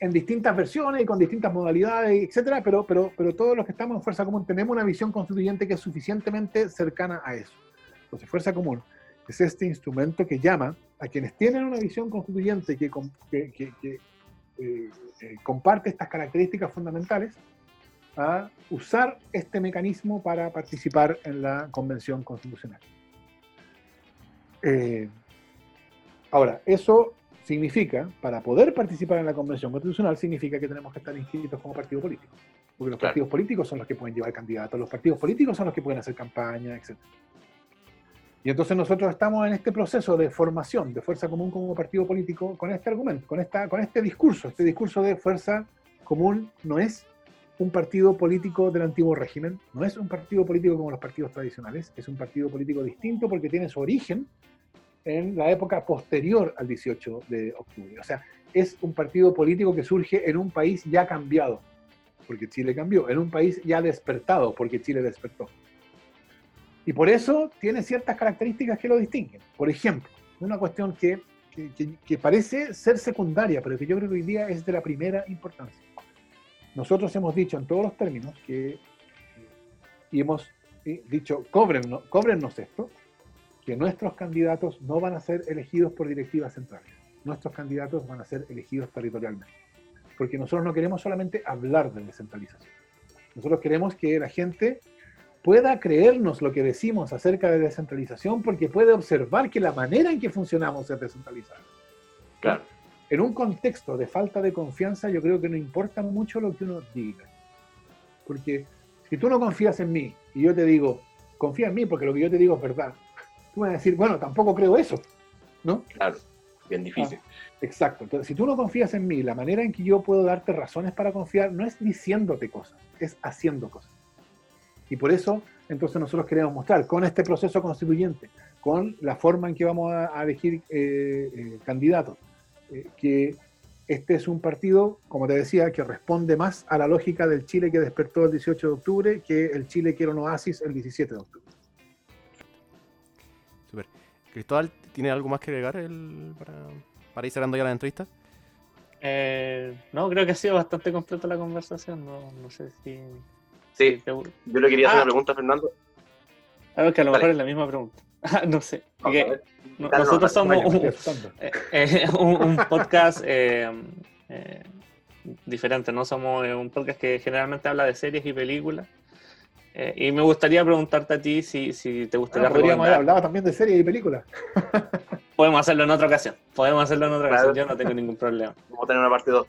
en distintas versiones y con distintas modalidades, etcétera, pero, pero, pero todos los que estamos en Fuerza Común tenemos una visión constituyente que es suficientemente cercana a eso. Entonces, Fuerza Común es este instrumento que llama a quienes tienen una visión constituyente que, com- que- que- que, eh, eh, comparte estas características fundamentales a usar este mecanismo para participar en la convención constitucional. Eh, ahora, eso significa, para poder participar en la convención constitucional, significa que tenemos que estar inscritos como partido político. Porque los Claro. partidos políticos son los que pueden llevar candidatos, los partidos políticos son los que pueden hacer campaña, etc. Y entonces nosotros estamos en este proceso de formación de fuerza común como partido político con este argumento, con, esta, con este discurso. Este discurso de fuerza común no es un partido político del antiguo régimen, no es un partido político como los partidos tradicionales, es un partido político distinto porque tiene su origen en la época posterior al 18 de octubre. O sea, es un partido político que surge en un país ya cambiado, porque Chile cambió, en un país ya despertado, porque Chile despertó. Y por eso tiene ciertas características que lo distinguen. Por ejemplo, una cuestión que, que, que- que parece ser secundaria, pero que yo creo que hoy día es de la primera importancia. Nosotros hemos dicho en todos los términos que, y hemos eh, dicho, cóbrennos, cóbrennos esto, que nuestros candidatos no van a ser elegidos por directivas centrales. Nuestros candidatos van a ser elegidos territorialmente. Porque nosotros no queremos solamente hablar de descentralización. Nosotros queremos que la gente pueda creernos lo que decimos acerca de descentralización porque puede observar que la manera en que funcionamos es descentralizada. Claro. En un contexto de falta de confianza, yo creo que no importa mucho lo que uno diga. Porque si tú no confías en mí y yo te digo, confía en mí porque lo que yo te digo es verdad, tú vas a decir, bueno, tampoco creo eso. ¿No? Claro. Bien difícil. Exacto. Entonces, si tú no confías en mí, la manera en que yo puedo darte razones para confiar no es diciéndote cosas, es haciendo cosas. Y por eso, entonces nosotros queremos mostrar con este proceso constituyente, con la forma en que vamos a, a elegir eh, eh, candidatos, eh, que este es un partido, como te decía, que responde más a la lógica del Chile que despertó el 18 de octubre que el Chile que era un oasis el 17 de octubre. Super. Cristóbal, ¿tiene algo más que agregar el- para, para ir cerrando ya la entrevista? Eh, no, creo que ha sido bastante completa la conversación. No, no sé si. Sí, yo le quería hacer Ah. una pregunta a Fernando. A ver, que a lo Dale. mejor es la misma pregunta. Ah, no sé. No- nosotros no, no, somos un, eh, eh, un, un podcast eh, eh, diferente, ¿no? Somos eh, un podcast que generalmente habla de series y películas. Eh, y me gustaría preguntarte a ti si, si te gustaría Ah, podríamos haber hablado también de series y películas. Podemos hacerlo en otra ocasión. Podemos hacerlo en otra Claro. ocasión. Yo no tengo ningún problema. Vamos a tener una parte 2.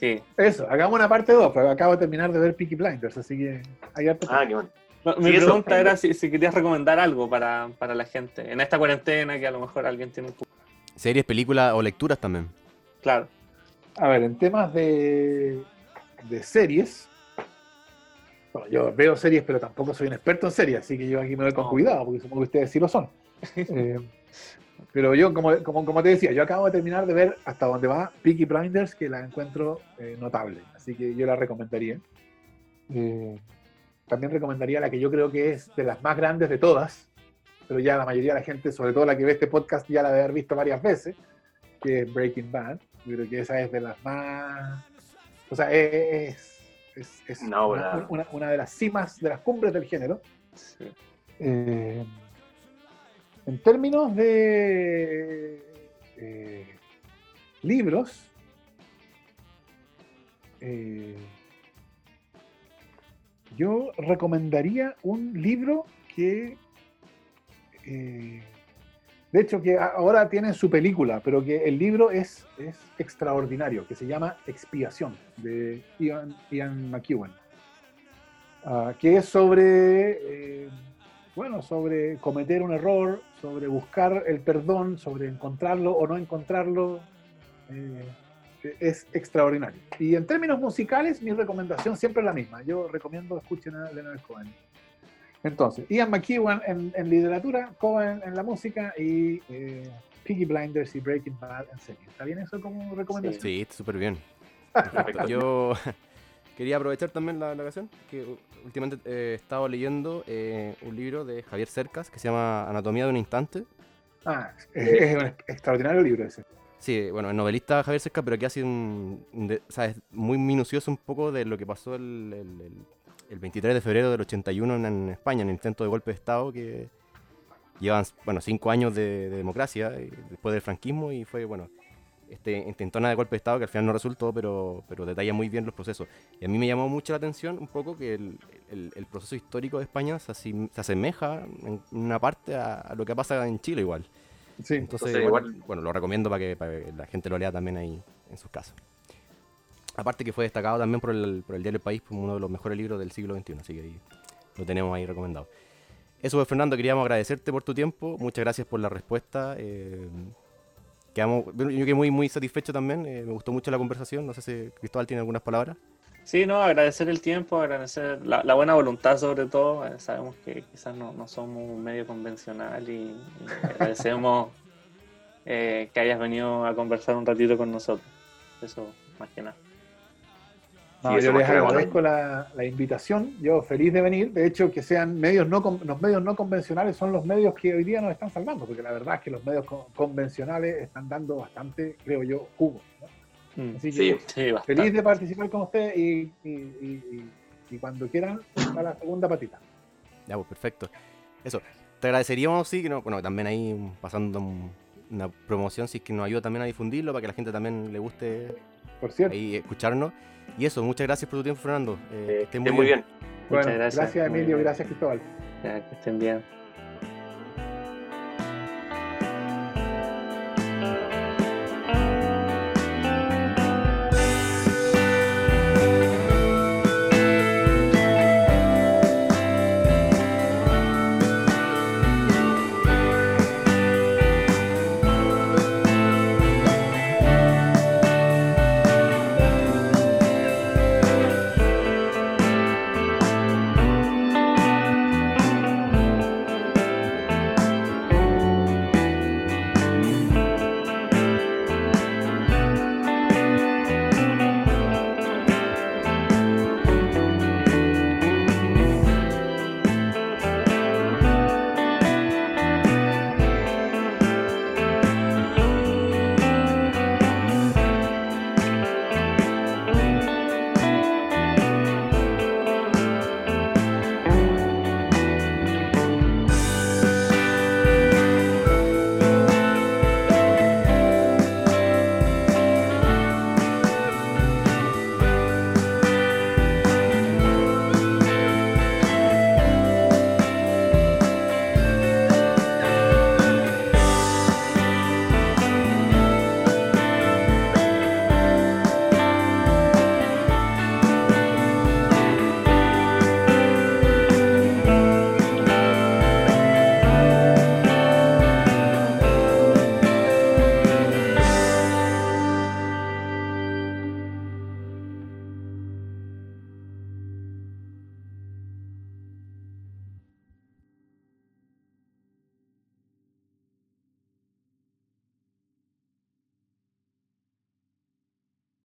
Sí. Eso, hagamos una parte 2, pero acabo de terminar de ver Peaky Blinders, así que hay harto Ah, qué bueno. No, Mi Sí, eso. pregunta era si, si querías recomendar algo para, para la gente en esta cuarentena que a lo mejor alguien tiene un... pu- Series, películas o lecturas también. Claro. A ver, en temas de, de series, bueno, yo veo series, pero tampoco soy un experto en series, así que yo aquí me voy con No. cuidado, porque supongo que ustedes sí lo son. Eh, pero yo, como, como, como te decía, yo acabo de terminar de ver hasta donde va Peaky Blinders, que la encuentro eh, notable, así que yo la recomendaría. Eh, también recomendaría la que yo creo que es de las más grandes de todas, pero ya la mayoría de la gente, sobre todo la que ve este podcast, ya la debe haber visto varias veces, que es Breaking Bad. Yo creo que esa es de las más. O sea, es, es, es Una una, una- una de las cimas, de las cumbres del género. Sí. Eh, en términos de eh, libros, eh, yo recomendaría un libro que, eh, de hecho, que ahora tiene su película, pero que el libro es, es extraordinario, que se llama Expiación, de Ian, Ian McEwan, Ah, que es sobre, bueno, sobre cometer un error, sobre buscar el perdón, sobre encontrarlo o no encontrarlo. eh, es extraordinario. Y en términos musicales, mi recomendación siempre es la misma. Yo recomiendo escuchen a Leonard Cohen. Entonces, Ian McEwan en, en literatura, Cohen en la música y eh, Piggy Blinders y Breaking Bad en serie. ¿Está bien eso como recomendación? Sí, súper bien. Perfecto. Yo quería aprovechar también la, la ocasión, que últimamente eh, he estado leyendo eh, un libro de Javier Cercas que se llama Anatomía de un instante. Ah, es, un extraordinario libro ese. Sí, bueno, es novelista Javier Cercas, pero que hace un, de- o sea, es muy minucioso un poco de lo que pasó el, el- el- el 23 de febrero del 81 en, en España, en el intento de golpe de Estado que llevan, bueno, cinco años de, de democracia después del franquismo y fue, bueno, este intentona de golpe de Estado que al final no resultó, pero, pero detalla muy bien los procesos. Y a mí me llamó mucho la atención un poco que el, el- el proceso histórico de España se, asim- se asemeja en una parte a, a lo que pasa en Chile igual. Sí. Entonces, Entonces, bueno, igual- bueno, lo recomiendo para que, para que la gente lo lea también ahí en sus casas. Aparte que fue destacado también por el, por el diario El País como uno de los mejores libros del siglo XXI, así que ahí lo tenemos ahí recomendado. Eso fue Fernando, queríamos agradecerte por tu tiempo, muchas gracias por la respuesta. eh, quedamos, yo quedé muy, muy satisfecho también, eh, me gustó mucho la conversación, no sé si Cristóbal tiene algunas palabras. Sí, no, agradecer el tiempo, agradecer la, la buena voluntad sobre todo. Eh, sabemos que quizás no, no somos un medio convencional y, y agradecemos eh, que hayas venido a conversar un ratito con nosotros. Eso, más que nada. No, yo les agradezco la, la invitación. Yo feliz de venir. De hecho, que sean medios no con- los medios no convencionales son los medios que hoy día nos están salvando, porque la verdad es que los medios co- convencionales están dando bastante, creo yo, jugo. ¿no? Mm, Así Sí. que Sí, feliz de participar con ustedes y, y- y- y- cuando quieran, a la segunda patita. Ya, pues perfecto. Eso, te agradeceríamos, sí, que no, bueno, también ahí pasando un- una promoción, si es que nos ayuda también a difundirlo, para que la gente también le guste Por cierto. ahí escucharnos. Y eso, muchas gracias por tu tiempo, Fernando. Eh, que Eh, estés esté muy bien. Muchas Bueno, gracias. gracias Emilio, gracias Cristóbal. Ya, que estén bien.